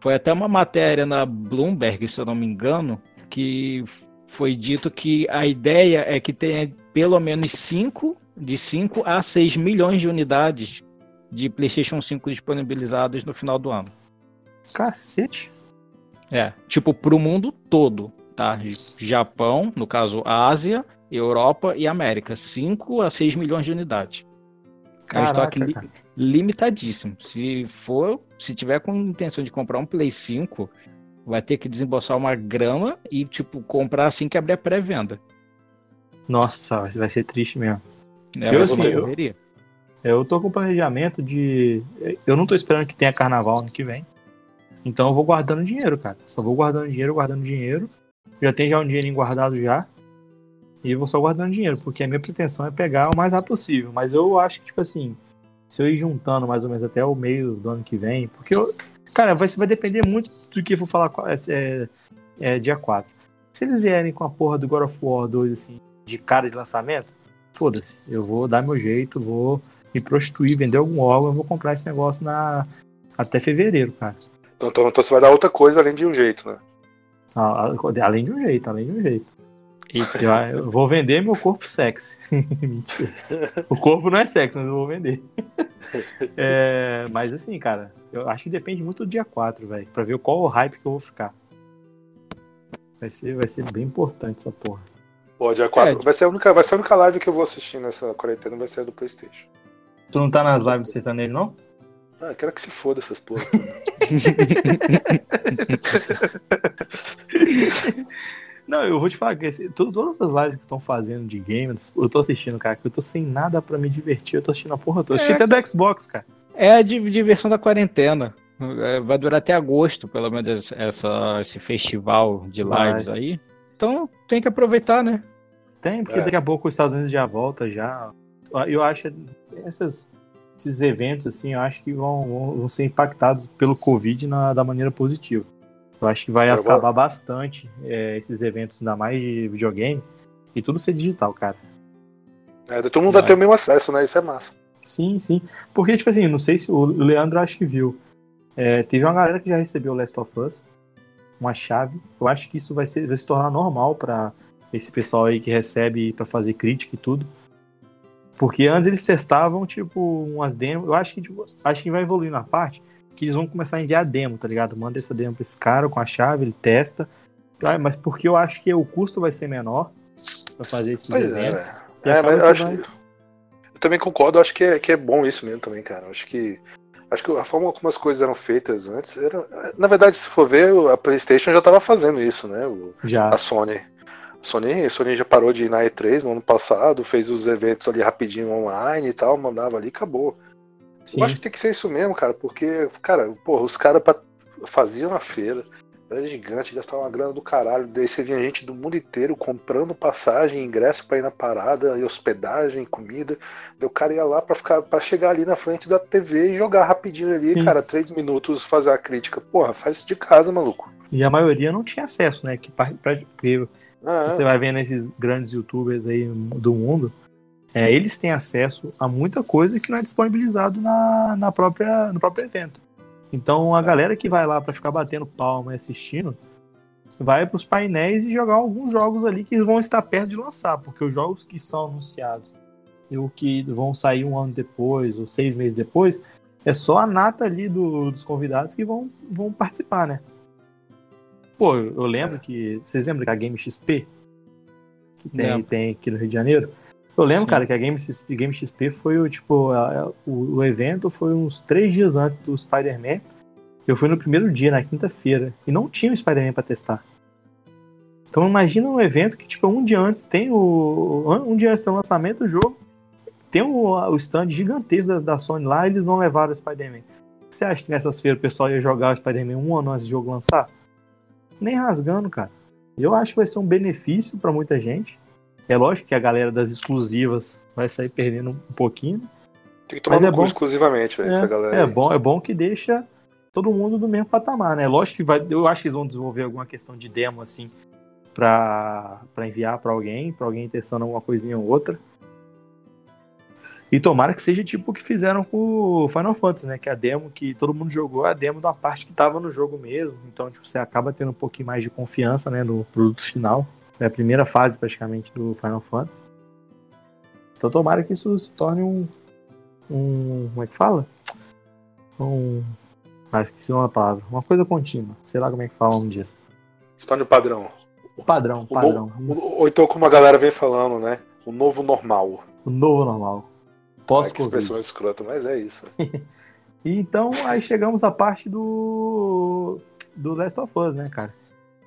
Foi até uma matéria na Bloomberg, se eu não me engano, que foi dito que a ideia é que tenha pelo menos 5, de 5 a 6 milhões de unidades de PlayStation 5 disponibilizadas no final do ano. Cacete. É, tipo, pro mundo todo, tá? Japão, no caso, Ásia, Europa e América. 5 a 6 milhões de unidades. É Caraca, estoque li- cara. Limitadíssimo. Se for, se tiver com intenção de comprar um Play 5, vai ter que desembolsar uma grana e, tipo, comprar assim que abrir a pré-venda. Nossa, vai ser triste mesmo. né? Eu, uma eu-. Eu tô com planejamento de. Eu não tô esperando que tenha carnaval ano que vem. Então eu vou guardando dinheiro, cara. Só vou guardando dinheiro, guardando dinheiro. Já tem já um dinheirinho guardado já. E vou só guardando dinheiro, porque a minha pretensão é pegar o mais rápido possível. Mas eu acho que, tipo assim, se eu ir juntando mais ou menos até o meio do ano que vem, porque eu. Cara, vai, vai depender muito do que eu vou falar é, é, é, dia 4. Se eles vierem com a porra do God of War 2, assim, de cara de lançamento, foda-se. Eu vou dar meu jeito, vou me prostituir, vender algum órgão, eu vou comprar esse negócio na até fevereiro, cara. Então, então, então você vai dar outra coisa além de um jeito, né? A- a- Além de um jeito, além de um jeito. Eu, eu vou vender meu corpo sexy. Mentira. O corpo não é sexy, mas eu vou vender. É, mas assim, cara, eu acho que depende muito do dia 4, velho. Pra ver qual o hype que eu vou ficar. Vai ser, vai ser bem importante essa porra. Pô, dia 4. É. Vai, ser a única, vai ser a única live que eu vou assistir nessa quarentena, vai ser a do Playstation. Tu não tá nas lives do sertanejo, não? Ah, quero que se foda essas porra. Não, eu vou te falar que esse- to- todas as lives que estão fazendo de games, eu tô assistindo, cara, que eu tô sem nada pra me divertir, eu tô assistindo a porra toda. Eu assisti É. até do Xbox, cara. É a di- diversão da quarentena. É, Vai durar até agosto, pelo menos, essa, esse festival de Vai. lives aí. Então tem que aproveitar, né? Tem, porque É. daqui a pouco os Estados Unidos já volta já. Eu acho essas, esses eventos, assim, eu acho que vão, vão, vão ser impactados pelo Covid na, da maneira positiva. Eu acho que vai vou- acabar bastante é, esses eventos, ainda mais de videogame, e tudo ser digital, cara. É, todo mundo vai Vai. ter o mesmo acesso, né? Isso é massa. Sim, sim. Porque, tipo assim, não sei se o Leandro acho que viu. É, teve uma galera que já recebeu o Last of Us, uma chave. Eu acho que isso vai, ser, vai se tornar normal pra esse pessoal aí que recebe pra fazer crítica e tudo. Porque antes eles testavam, tipo, umas demos. Eu acho que, tipo, acho que vai evoluir na parte que eles vão começar a enviar demo, tá ligado? Manda essa demo pra esse cara com a chave, ele testa. Ah, Mas porque eu acho que o custo vai ser menor pra fazer esses Pois é, eventos. É, acaba mas eu acho. vai- Eu também concordo, acho que é, que é bom isso mesmo também, cara. Eu acho que Acho que a forma como as coisas eram feitas antes era. Na verdade, se for ver, a PlayStation já estava fazendo isso, né? O- Já. A Sony. Sony, Sony já parou de ir na E3 no ano passado, fez os eventos ali rapidinho online e tal, mandava ali e acabou. Sim. Eu acho que tem que ser isso mesmo, cara, porque, cara, porra, os caras faziam a feira, era gigante, gastavam uma grana do caralho, daí você vinha gente do mundo inteiro comprando passagem, ingresso pra ir na parada, e hospedagem, comida. Daí o cara ia lá pra ficar para chegar ali na frente da TV e jogar rapidinho ali, Sim. cara, três minutos fazer a crítica. Porra, faz isso de casa, maluco. E a maioria não tinha acesso, né? Que pra, pra- porque Ah, você vai vendo esses grandes youtubers aí do mundo, é, eles têm acesso a muita coisa que não é disponibilizado na, na própria, no próprio evento. Então a galera que vai lá pra ficar batendo palma e assistindo, vai pros painéis e jogar alguns jogos ali que vão estar perto de lançar, porque os jogos que são anunciados e o que vão sair um ano depois ou seis meses depois, é só a nata ali do- dos convidados que vão, vão participar, né? Pô, eu lembro que. Vocês lembram que a Game XP? Que tem, Lembro. tem aqui no Rio de Janeiro? Eu lembro, Sim. cara, que a Game, XP Game XP foi o tipo. a- a- o, o evento foi uns três dias antes do Spider-Man. Eu fui no primeiro dia, na quinta-feira, e não tinha o Spider-Man pra testar. Então imagina um evento que, tipo, um dia antes tem o. Um dia antes do lançamento do jogo, tem o, o stand gigantesco da, da Sony lá e eles não levaram o Spider-Man. Você acha que nessas feiras o pessoal ia jogar o Spider-Man um ano antes do jogo lançar? Nem rasgando, cara. Eu acho que vai ser um benefício pra muita gente. É lógico que a galera das exclusivas vai sair perdendo um pouquinho. tem que tomar mas é bom- exclusivamente, velho, essa galera. É aí. bom, é bom que deixa todo mundo do mesmo patamar, né? Lógico que vai, eu acho que eles vão desenvolver alguma questão de demo assim pra enviar pra alguém, pra alguém testando alguma coisinha ou outra. E tomara que seja tipo o que fizeram com o Final Fantasy, né? Que a demo que todo mundo jogou é a demo da parte que tava no jogo mesmo. Então, tipo, você acaba tendo um pouquinho mais de confiança, né, no produto final. É a primeira fase, praticamente, do Final Fantasy. Então, tomara que isso se torne um. um como é que fala? Um. Ah, esqueci uma palavra. Uma coisa contínua. Sei lá como é que fala um dia. Se torne o padrão. Padrão, O padrão. no- o- Ou então, como a galera vem falando, né? O novo normal. O novo normal. Olha que expressão Pós-Covid. escrota, mas é isso. E então, aí chegamos à parte do. Do Last of Us, né, cara?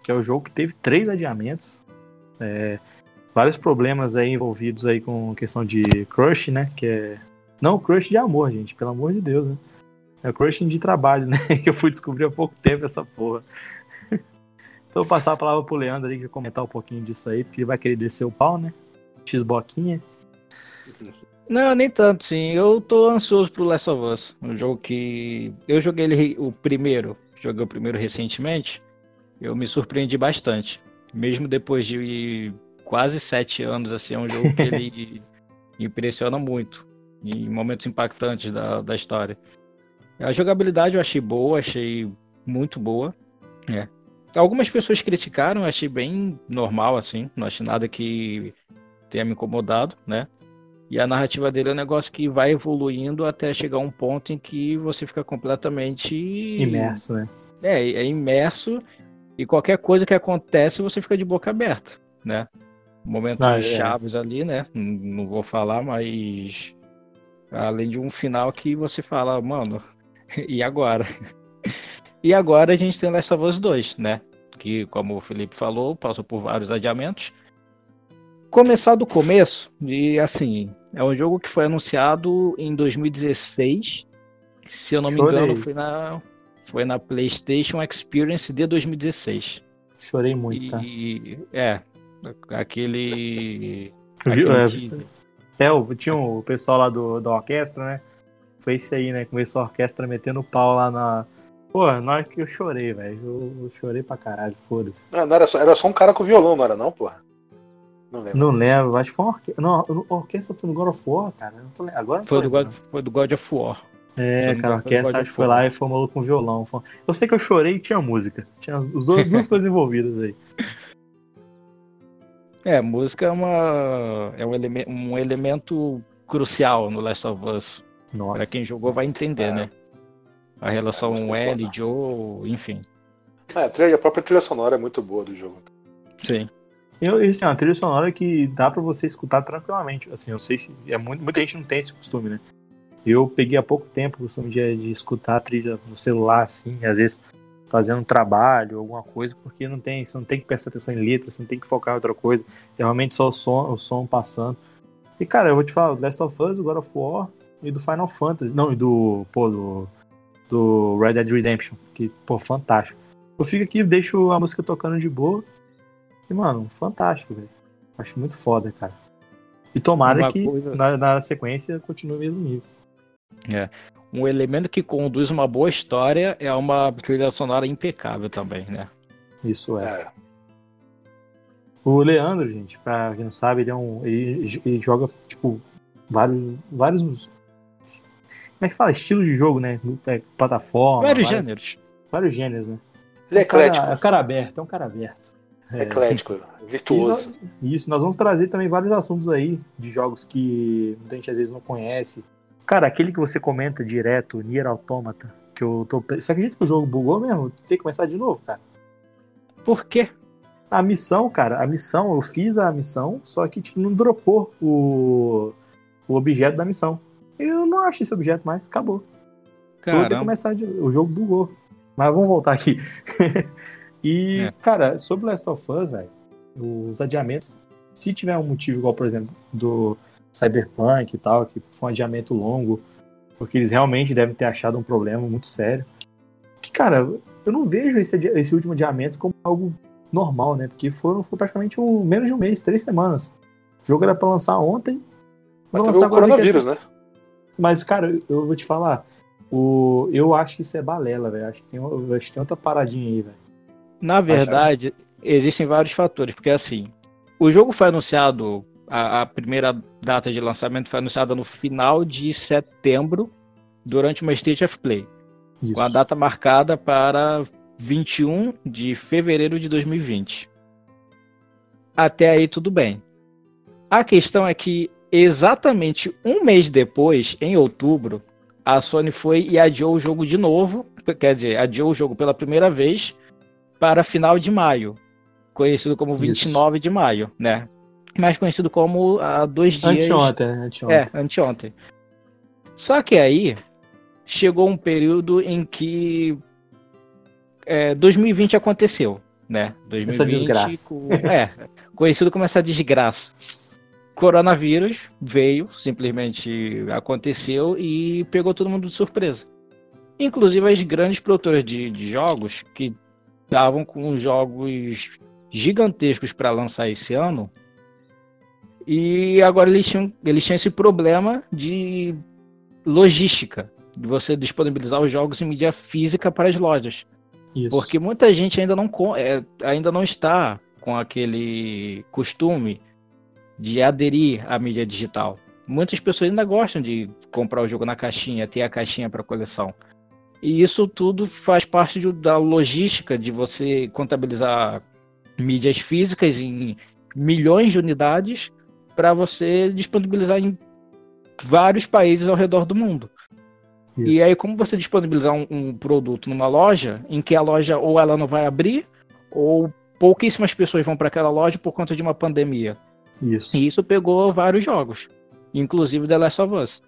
Que é o jogo que teve três adiamentos. É, vários problemas aí envolvidos aí com questão de crush, né? Que é. Não crush de amor, gente, pelo amor de Deus, né? É crush de trabalho, né? Que eu fui descobrir há pouco tempo essa porra. Então vou passar a palavra pro Leandro aí que vai comentar um pouquinho disso aí, porque ele vai querer descer o pau, né? X-Boquinha. Não, nem tanto, sim. Eu tô ansioso pro Last of Us. Um jogo que. Eu joguei ele o primeiro, joguei o primeiro recentemente. Eu me surpreendi bastante. Mesmo depois de quase sete anos, assim, é um jogo que ele impressiona muito. Em momentos impactantes da, da história. A jogabilidade eu achei boa, achei muito boa. É. Algumas pessoas criticaram, eu achei bem normal, assim. Não achei nada que tenha me incomodado, né? E a narrativa dele é um negócio que vai evoluindo até chegar a um ponto em que você fica completamente Imerso, né? É, é imerso e qualquer coisa que acontece você fica de boca aberta, né? Momentos Ah, é. chaves ali, né? Não- vou falar, mas além de um final que você fala, mano, e agora? E agora a gente tem Last of Us 2, né? Que, como o Felipe falou, passou por vários adiamentos. Começar do começo, e assim, é um jogo que foi anunciado em 2016. Se eu não me Chorei. engano, foi na, foi na PlayStation Experience de 2016. Chorei muito, tá? E é, aquele. Viu? aquele É. É, o- tinha o pessoal lá do, da orquestra, né? Foi isso aí, né? Começou a orquestra metendo pau lá na. Pô, na hora que eu chorei, velho. Eu, eu chorei pra caralho, foda-se. Não, não era, só, era só um cara com violão, não era não, porra? Não lembro. Não lembro, acho que foi uma orquestra. Não, a orquestra foi no God of War, cara. Agora não tô Foi do, God, foi do God of War. É, cara, a orquestra acho que foi lá e foi maluco com violão. Eu sei que eu chorei e tinha música. Tinha as as duas, coisas envolvidas aí. É, música é, uma, é um, eleme- um elemento crucial no Last of Us. Nossa. Pra quem jogou vai entender, É. né? A relação é Ellie, foda. Joe, enfim. É, a, trilha, a própria trilha sonora é muito boa do jogo. Sim. Eu, e, assim, é uma trilha sonora que dá pra você escutar tranquilamente. Assim, eu sei se. É muito, muita gente não tem esse costume, né? Eu peguei há pouco tempo o costume de, de escutar a trilha no celular, assim, às vezes fazendo um trabalho, alguma coisa, porque não tem, você não tem que prestar atenção em letras, você não tem que focar em outra coisa. É realmente só o som, o som passando. E, cara, eu vou te falar, Last of Us, do God of War e do Final Fantasy. Não, e do. Pô, do. Do Red Dead Redemption. Que, pô, fantástico. Eu fico aqui, deixo a música tocando de boa. E, mano, fantástico, velho. Acho muito foda, cara. E tomara Uma que coisa- na, na sequência continue o mesmo nível. É. Um elemento que conduz uma boa história é uma trilha sonora impecável também, né? Isso é. É. O Leandro, gente, pra quem não sabe, ele é um. Ele, ele joga, tipo, vários. vários. Como é que fala? Estilos de jogo, né? É, plataforma. Vários vários- gêneros. Vários gêneros, né? Ele é cara- eclético. É um cara aberto, é um cara aberto. É. Eclético, virtuoso. E nós- Isso, nós vamos trazer também vários assuntos aí de jogos que muita gente às vezes não conhece. Cara, aquele que você comenta direto, Nier Automata, que eu tô. Você acredita que o jogo bugou mesmo? Tem que começar de novo, cara? Por quê? A missão, cara, a missão, eu fiz a missão, só que tipo, não dropou o, o objeto da missão. Eu não acho esse objeto mais, acabou. Eu vou ter que Caramba. começar de... O jogo bugou. Mas vamos voltar aqui. e, É. cara, sobre Last of Us, velho, os adiamentos, se tiver um motivo igual, por exemplo, do Cyberpunk e tal, que foi um adiamento longo, porque eles realmente devem ter achado um problema muito sério. Que, cara, eu não vejo esse, esse último adiamento como algo normal, né? Porque foram, foi praticamente um, menos de um mês, três semanas. O jogo era pra lançar ontem. Mas lançar o coronavírus, né? mas, cara, eu vou te falar. O, eu acho que isso é balela, velho. Acho que tem, acho que tem outra paradinha aí, velho. Na verdade, existem vários fatores, porque assim, o jogo foi anunciado, a, a primeira data de lançamento foi anunciada no final de setembro, durante uma State of Play, Isso. com a data marcada para 21 de fevereiro de 2020. Até aí tudo bem. A questão é que exatamente um mês depois, em outubro, a Sony foi e adiou o jogo de novo, quer dizer, adiou o jogo pela primeira vez para final de maio, conhecido como 29 de maio, né? Mais conhecido como há dois dias. Anteontem, né? Anteontem. É, anteontem. Só que aí chegou um período em que é, 2020 aconteceu, né? 2020, Essa desgraça. co- É, conhecido como essa desgraça. Coronavírus veio, simplesmente aconteceu e pegou todo mundo de surpresa. Inclusive as grandes produtoras de, de jogos que estavam com jogos gigantescos para lançar esse ano. E agora eles tinham, eles tinham esse problema de logística, de você disponibilizar os jogos em mídia física para as lojas. Isso. Porque muita gente ainda não, é, ainda não está com aquele costume de aderir à mídia digital. Muitas pessoas ainda gostam de comprar o jogo na caixinha, ter a caixinha para coleção. E isso tudo faz parte de- da logística de você contabilizar mídias físicas em milhões de unidades para você disponibilizar em vários países ao redor do mundo. Isso. E aí, como você disponibilizar um, um produto numa loja, em que a loja ou ela não vai abrir, ou pouquíssimas pessoas vão para aquela loja por conta de uma pandemia. Isso. E isso pegou vários jogos, inclusive The Last of Us.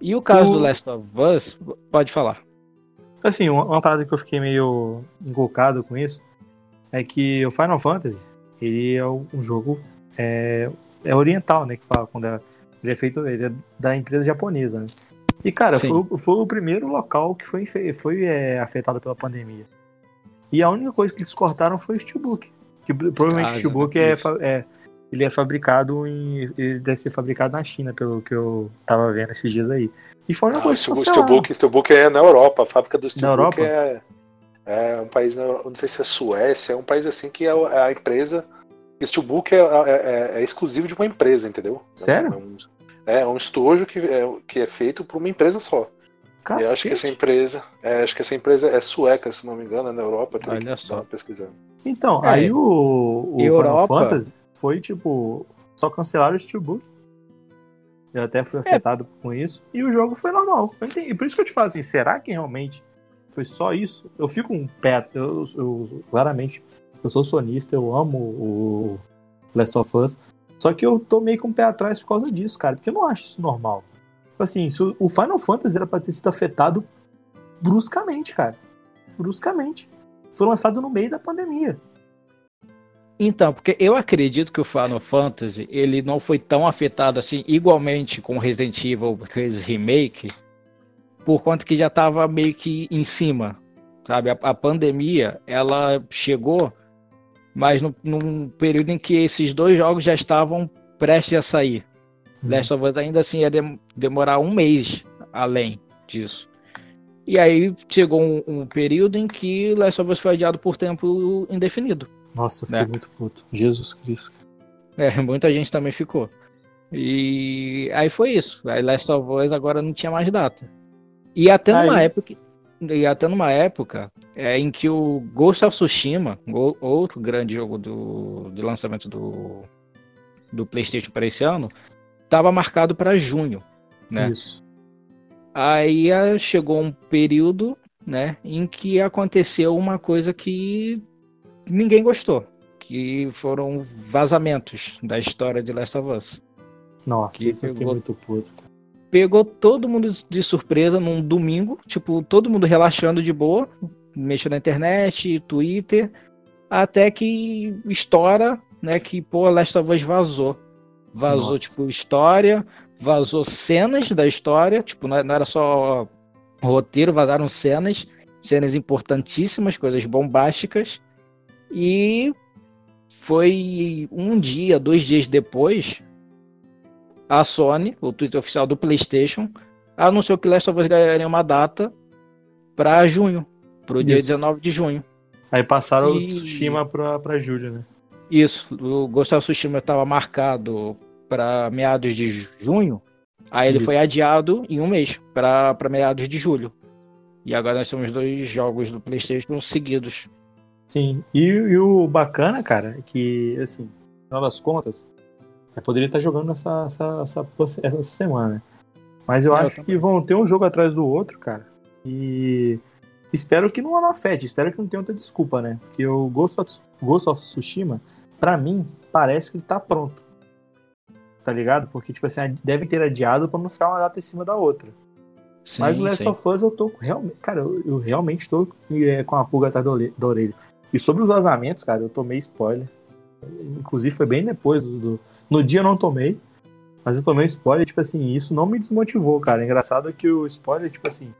E o caso O- do Last of Us, pode falar. Assim, uma, uma parada que eu fiquei meio encolcado com isso é que o Final Fantasy, ele é um um jogo é, é oriental, né? Que fala, quando é, ele é feito, ele é da empresa japonesa, né? E, cara, foi, o- foi o primeiro local que foi, foi é, afetado pela pandemia. E a única coisa que eles cortaram foi o Steelbook. Que provavelmente Ah, o Steelbook é, é- ele é fabricado em. Ele deve ser fabricado na China, pelo que eu tava vendo esses dias aí. E foi uma Ah, o coisa o. Steelbook, Steelbook é na Europa, a fábrica do Steelbook Europa? é, é um país, não sei se é Suécia, é um país assim que é o- é a empresa. O Steelbook é, é- é- é exclusivo de uma empresa, entendeu? Sério? É um, é um estojo que é, que é feito por uma empresa só. E eu acho que essa Cacete. empresa, é, acho que essa empresa é sueca, se não me engano, é na Europa, teria Olha que só. pesquisando. Então, É. aí o, o Europa- Final Fantasy foi tipo. Só cancelaram o Steelbook. Eu até É. fui afetado com isso. E o jogo foi normal. Eu. E por isso que eu te falo assim: será que realmente foi só isso? Eu fico um pé. Eu, eu- claramente, eu sou sonista, eu amo o Last of Us. Só que eu tô meio com o pé atrás por causa disso, cara. Porque eu não acho isso normal. Tipo assim, isso- o Final Fantasy era pra ter sido afetado bruscamente, cara. Bruscamente. Foi lançado no meio da pandemia. Então, porque eu acredito que o Final Fantasy ele não foi tão afetado assim, igualmente com Resident Evil 3 Remake, por conta que já estava meio que em cima, sabe? A, a pandemia, ela chegou, mas no, num período em que esses dois jogos já estavam prestes a sair. Last of Us ainda assim ia dem- demorar um mês além disso. E aí chegou um, um período em que Last of Us foi adiado por tempo indefinido. Nossa, eu fiquei Né? muito puto. Jesus Cristo. É, muita gente também ficou. E aí foi isso. Aí Last of Us agora não tinha mais data. E até numa Aí- época. E até numa época é, em que o Ghost of Tsushima, outro grande jogo do, de lançamento do, do PlayStation para esse ano, estava marcado para junho. Né? Isso. Aí ah, chegou um período, né, em que aconteceu uma coisa que ninguém gostou, que foram vazamentos da história de Last of Us. Nossa, Que isso pegou- muito puto. cara. Pegou todo mundo de surpresa num domingo, tipo, todo mundo relaxando de boa, mexendo na internet, Twitter, até que estoura, né, que pô, Last of Us vazou. Vazou, Nossa. tipo, história, vazou cenas da história, tipo, não não era só roteiro, vazaram cenas, cenas importantíssimas, coisas bombásticas. E foi um dia, dois dias depois, a Sony, o Twitter oficial do PlayStation, anunciou que Last of Us ganharia uma data para junho, para o dia Isso. 19 de junho. Aí passaram o E- Tsushima pra, pra Júlia, né? Isso, o Ghost of Tsushima estava marcado para meados de junho, aí ele foi Isso. adiado em um mês, para meados de julho. E agora nós temos dois jogos do PlayStation seguidos. Sim. E, e o bacana, cara, é que, assim, no final das contas, eu poderia estar jogando essa, essa, essa, essa semana, né? Mas eu É, eu acho que vão ter um jogo atrás do outro, cara. E espero que não afete, espero que não tenha outra desculpa, né? Porque o Ghost of, Ghost of Tsushima, pra mim, parece que ele tá pronto. Tá ligado? Porque, tipo assim, devem ter adiado pra não ficar uma data em cima da outra. Mas o Sim, Last sim. of Us eu tô realmente. Cara, eu, eu realmente tô é, com a pulga atrás da orelha- da orelha. E sobre os vazamentos, cara, eu tomei spoiler. Inclusive foi bem depois do. do- no dia eu não tomei. Mas eu tomei um spoiler, tipo assim, isso não me desmotivou, cara. Engraçado é que o spoiler, tipo assim.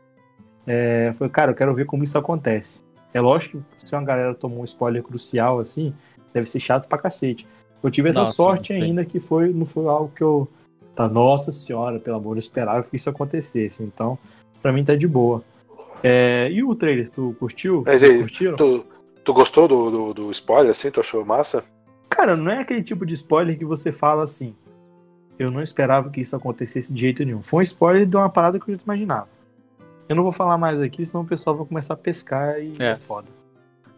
É, foi, cara, eu quero ver como isso acontece. É lógico que se uma galera tomou um spoiler crucial, assim, deve ser chato pra cacete. Eu tive essa Nossa, sorte ainda que foi, não foi algo que eu. Tá, nossa senhora, pelo amor, eu esperava que isso acontecesse. Então, pra mim tá de boa. É, e o trailer, tu curtiu? Mas aí, curtiram? tu, tu gostou do, do, do spoiler, assim? Tu achou massa? Cara, não é aquele tipo de spoiler que você fala assim. Eu não esperava que isso acontecesse de jeito nenhum. Foi um spoiler de uma parada que eu já imaginava. Eu não vou falar mais aqui, senão o pessoal vai começar a pescar e é, É. foda.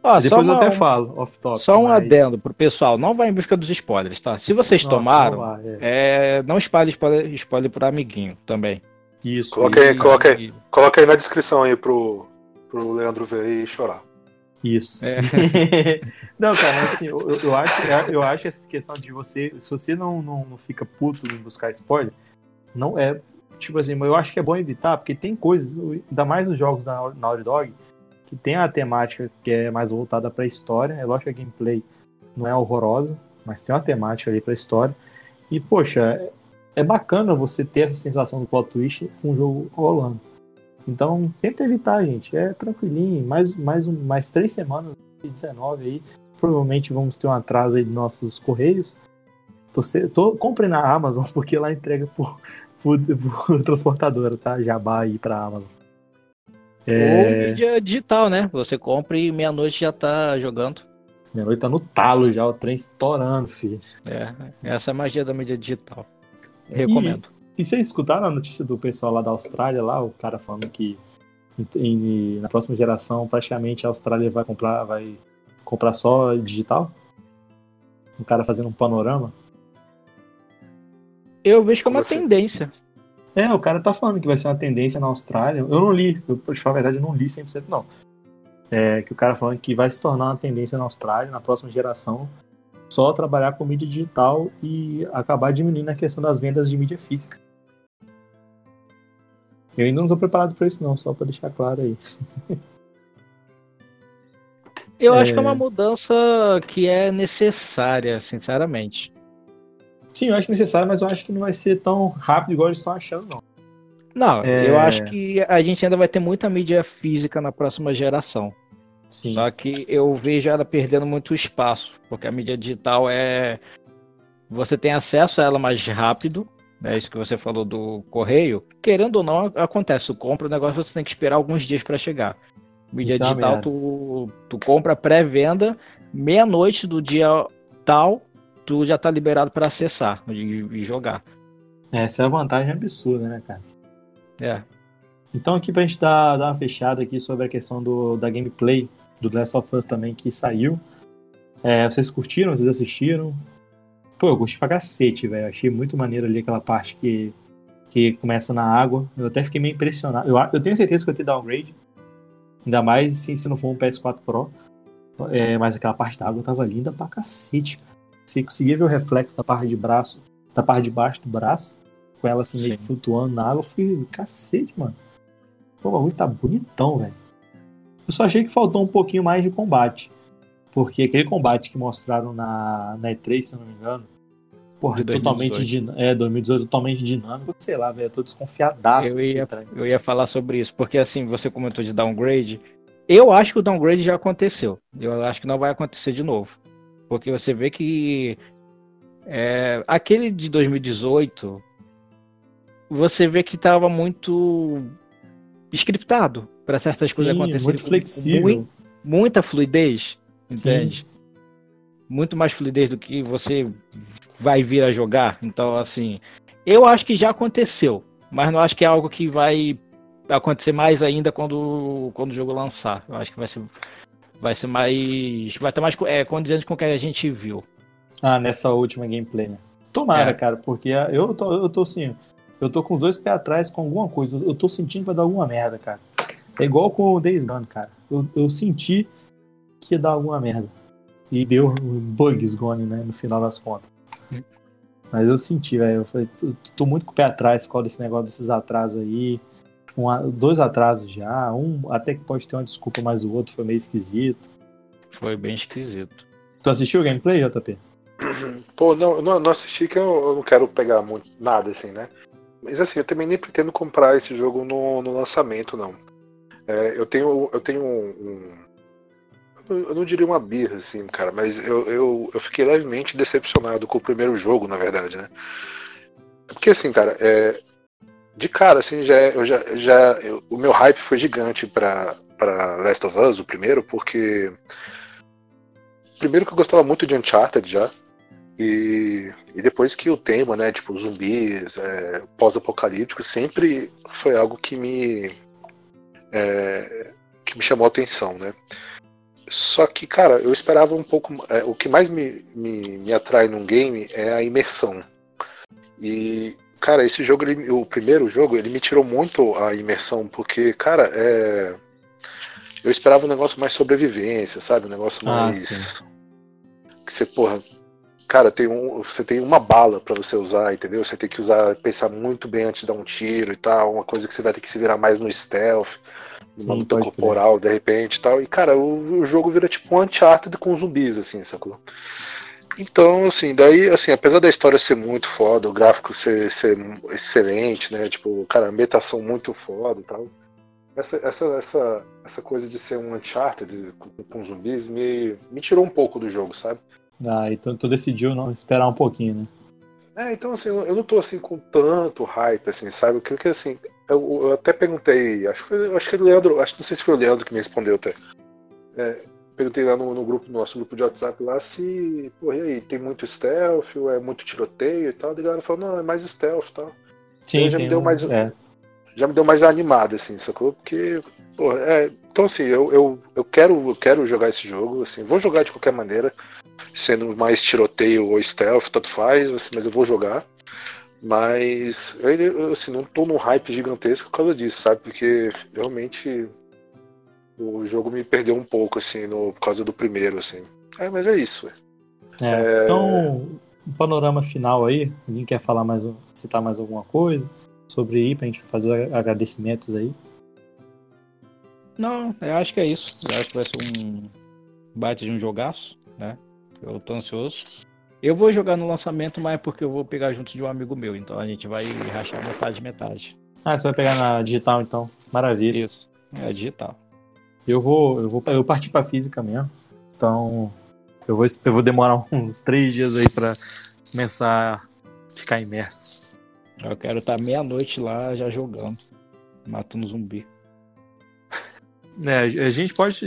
Ó, Depois só eu uma- até falo, off top. Só um mas- adendo pro pessoal, não vai em busca dos spoilers, tá? Se vocês Nossa, tomaram, não vai, é. é, não espalhe spoiler, spoiler pro amiguinho também. Isso. Coloca aí, coloca aí, coloca aí na descrição aí pro, pro Leandro ver e chorar. Isso. É. não, cara, mas assim, eu, eu- eu acho, eu acho essa questão de você. Se você não, não, não fica puto em buscar spoiler, não é. Tipo assim, eu acho que é bom evitar, porque tem coisas, ainda mais nos jogos da Naughty Dog, que tem a temática que é mais voltada pra história. É lógico que a gameplay não é horrorosa, mas tem uma temática ali pra história. E, poxa, é- é bacana você ter essa sensação do plot twist com o jogo rolando. Então, tenta evitar, gente. É tranquilinho. Mais, mais, um, mais três semanas, 19 aí. Provavelmente vamos ter um atraso aí dos nossos correios. Tô, tô, compre na Amazon, porque lá entrega por, por, por transportadora, tá? Jabá aí pra Amazon. Ou É, mídia digital, né? Você compra e meia-noite já tá jogando. minha noite tá no talo já, o trem estourando, filho. É, essa é a magia da mídia digital. Recomendo. E, e vocês escutaram a notícia do pessoal lá da Austrália, lá, o cara falando que em- na próxima geração praticamente a Austrália vai comprar, vai comprar só digital? O cara fazendo um panorama. Eu vejo como uma Você- tendência. É, o cara tá falando que vai ser uma tendência na Austrália. Eu não li, eu, pra te falar a verdade, eu não li 100% não. É, que o cara falando que vai se tornar uma tendência na Austrália, na próxima geração, só trabalhar com mídia digital e acabar diminuindo a questão das vendas de mídia física. Eu ainda não tô preparado pra isso, não, só pra deixar claro aí. Eu acho que é É. uma mudança que é necessária, sinceramente. Sim, eu acho necessário, mas eu acho que não vai ser tão rápido igual eles estão achando, não. Não, É. eu acho que a gente ainda vai ter muita mídia física na próxima geração. Sim. Só que eu vejo ela perdendo muito espaço, porque a mídia digital é. Você tem acesso a ela mais rápido, né? Isso que você falou do correio. Querendo ou não, acontece. Tu compra o negócio, você tem que esperar alguns dias para chegar. Mídia Isso é digital, merda. tu, tu compra pré-venda, meia-noite do dia tal, tu já tá liberado para acessar e, jogar. Essa é a vantagem absurda, né, cara? É. Então aqui pra gente dar, dar uma fechada aqui sobre a questão do, da gameplay do The Last of Us também que saiu. É, vocês curtiram? Vocês assistiram? Pô, eu curti pra cacete, velho. Achei muito maneiro ali aquela parte que, que começa na água. Eu até fiquei meio impressionado. Eu, eu tenho certeza que vai ter downgrade. Ainda mais se, se não for um PS4 Pro. É, mas aquela parte da água tava linda pra cacete, cara. Você conseguia ver o reflexo da parte de braço, da parte de baixo do braço, com ela assim meio flutuando na água. Eu fui, cacete, mano. Pô, o bagulho tá bonitão, velho. Eu só achei que faltou um pouquinho mais de combate. Porque aquele combate que mostraram na, na E3, se eu não me engano, porra, De totalmente 2018. dinâmico. É, 2018 totalmente dinâmico. Sei lá, velho, eu tô desconfiadaço. Eu ia, eu ia falar sobre isso, porque assim, você comentou de downgrade. Eu acho que o downgrade já aconteceu. Eu acho que não vai acontecer de novo. Porque você vê que é, aquele de 2018, você vê que tava muito scriptado para certas coisas Sim, acontecerem. muito flexível. mui- muita fluidez, entende? Muito mais fluidez do que você vai vir a jogar. Então, assim, eu acho que já aconteceu, mas não acho que é algo que vai acontecer mais ainda quando, quando o jogo lançar. Eu acho que vai ser, vai ser mais. Vai estar mais é, condizente com o que a gente viu. Ah, nessa última gameplay, né? Tomara, É. cara, porque eu tô, eu tô assim, eu tô com os dois pés atrás com alguma coisa. Eu tô sentindo que vai dar alguma merda, cara. É igual com o Days Gone, cara. Eu, eu senti que ia dar alguma merda. E deu bugs gone, né, no final das contas. Hum. Mas eu senti, velho. Eu falei, tô, tô muito com o pé atrás por causa desse negócio desses atrasos aí. Um dois atrasos já. Um até que pode ter uma desculpa, mas o outro foi meio esquisito. Foi bem esquisito. Tu assistiu o gameplay, JP? Pô, não, eu não, não assisti que eu, eu não quero pegar muito nada, assim, né? Mas assim, eu também nem pretendo comprar esse jogo no, no lançamento, não. É, eu tenho, eu tenho um, um- eu não- eu não diria uma birra, assim, cara, mas eu, eu, eu fiquei levemente decepcionado com o primeiro jogo, na verdade, né? Porque assim, cara, é, de cara, assim, já, é- eu já, já eu- o meu hype foi gigante pra Last of Us, o primeiro, porque primeiro que eu gostava muito de Uncharted já. E, e depois que o tema, né, tipo zumbis, é, pós-apocalíptico, sempre foi algo que me é, que me chamou a atenção, né? Só que, cara, eu esperava um pouco. é, o que mais me, me, me atrai num game é a imersão. E, cara, esse jogo, ele- o primeiro jogo, ele me tirou muito a imersão, porque, cara, é, eu esperava um negócio mais sobrevivência, sabe? Um negócio Ah, mais. que você, porra, cara, tem um, você tem uma bala pra você usar, entendeu? Você tem que usar, pensar muito bem antes de dar um tiro e tal, uma coisa que você vai ter que se virar mais no stealth, numa Sim, luta corporal, de repente e tal. E, cara, o, o jogo vira tipo um Uncharted com zumbis, assim, sacou? Então, assim, daí, assim, apesar da história ser muito foda, o gráfico ser, ser excelente, né? Tipo, cara, a ambientação muito foda e tal. Essa, essa, essa, essa coisa de ser um Uncharted com, com zumbis me, me tirou um pouco do jogo, sabe? Ah, então tu decidiu não esperar um pouquinho, né? É, então assim, eu não tô assim com tanto hype, assim, sabe? Porque que assim, eu, eu até perguntei, acho que foi, acho que o Leandro, acho que não sei se foi o Leandro que me respondeu até. É, perguntei lá no, no grupo, no nosso grupo de WhatsApp lá se, pô, e aí, tem muito stealth, ou é muito tiroteio e tal. E a galera falou, não, é mais stealth e tal. Sim, já me deu um- mais. é. Já me deu mais animado, assim, sacou? Porque, pô, é. Então assim, eu, eu, eu quero, eu quero jogar esse jogo, assim, vou jogar de qualquer maneira, sendo mais tiroteio ou stealth, tanto faz, assim, mas eu vou jogar. Mas eu, assim, não tô num hype gigantesco por causa disso, sabe? Porque realmente o jogo me perdeu um pouco, assim, no, por causa do primeiro, assim. É, mas é isso. É, É. Então, um panorama final aí. Alguém quer falar mais, citar mais alguma coisa sobre aí pra gente fazer agradecimentos aí? Não, eu acho que é isso. Eu acho que vai ser um bate de um jogaço, né? Eu tô ansioso. Eu vou jogar no lançamento, mas é porque eu vou pegar junto de um amigo meu. Então a gente vai rachar metade metade. Ah, você vai pegar na digital então? Maravilha. Isso. É digital. Eu vou, eu vou, eu parti pra física mesmo. Então eu vou, eu vou demorar uns três dias aí pra começar a ficar imerso. Eu quero estar meia-noite lá já jogando, matando zumbi. É, a gente pode.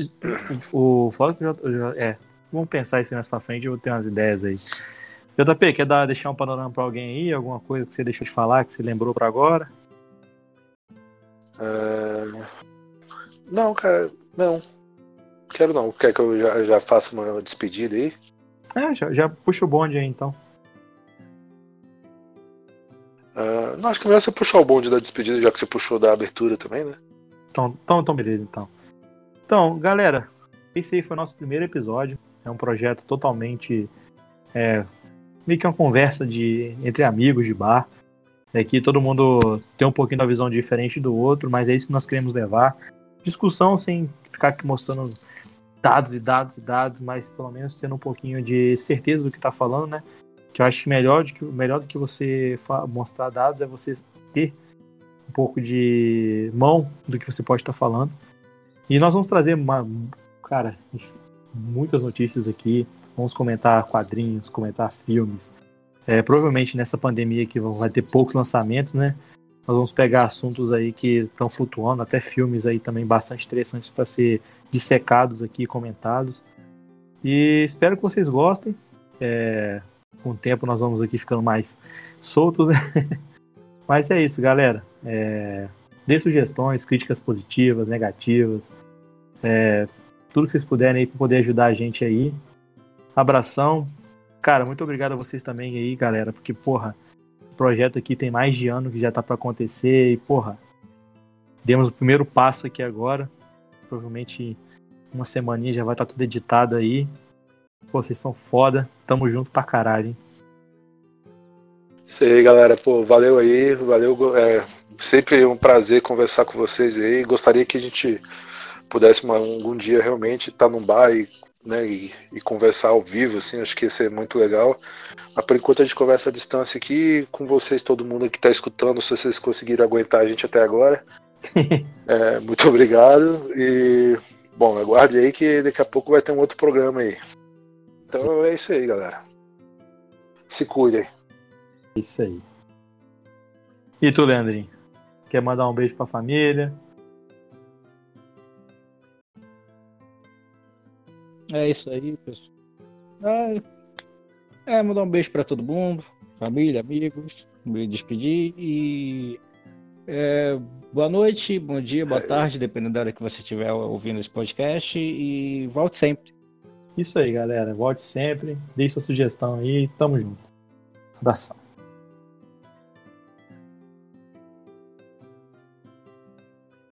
O Flávio já, já. É, vamos pensar isso mais pra frente, eu vou ter umas ideias aí. JP, quer dar, deixar um panorama pra alguém aí? Alguma coisa que você deixou de falar, que você lembrou pra agora? É, Não, cara, não. Quero não. Quer que eu já, já faça uma despedida aí? É, já, já puxa o bonde aí então. Ah, não, acho que é melhor você puxar o bonde da despedida, já que você puxou da abertura também, né? Então, então, então beleza, então. Então, galera, esse aí foi o nosso primeiro episódio. É um projeto totalmente. É, meio que uma conversa de, entre amigos de bar. Aqui todo mundo tem um pouquinho da visão diferente do outro, mas é isso que nós queremos levar. Discussão sem ficar aqui mostrando dados e dados e dados, mas pelo menos tendo um pouquinho de certeza do que está falando, né? Que eu acho que melhor, de que melhor do que você mostrar dados é você ter um pouco de mão do que você pode estar falando. E nós vamos trazer uma, cara, muitas notícias aqui. Vamos comentar quadrinhos, comentar filmes. É, provavelmente nessa pandemia que vai ter poucos lançamentos, né? Nós vamos pegar assuntos aí que estão flutuando, até filmes aí também bastante interessantes para ser dissecados aqui, comentados. E espero que vocês gostem. É, com o tempo nós vamos aqui ficando mais soltos, né? Mas é isso, galera. É, dê sugestões, críticas positivas, negativas. É, tudo que vocês puderem aí para poder ajudar a gente aí. Abração. Cara, muito obrigado a vocês também aí, galera, porque, porra, projeto aqui tem mais de ano que já tá para acontecer e, porra, demos o primeiro passo aqui agora. Provavelmente uma semaninha já vai estar tudo editado aí. Pô, vocês são foda. Tamo junto pra caralho, hein? Isso aí, galera. Pô, valeu aí. Valeu. É, sempre um prazer conversar com vocês aí. Gostaria que a gente pudesse algum dia realmente estar num bar e, né, e, e conversar ao vivo, assim, acho que ia ser muito legal. Mas por enquanto a gente conversa à distância aqui com vocês, todo mundo que está escutando, se vocês conseguiram aguentar a gente até agora. É, muito obrigado. E bom, aguarde aí que daqui a pouco vai ter um outro programa aí. Então é isso aí, galera. Se cuidem. Isso aí. E tu, Leandrinho? Quer mandar um beijo pra família? É isso aí, pessoal. É, é mandar um beijo pra todo mundo, família, amigos, me despedir e é, boa noite, bom dia, boa tarde, dependendo da hora que você estiver ouvindo esse podcast e volte sempre. Isso aí, galera. Volte sempre. Deixe sua sugestão aí. Tamo junto. Abração.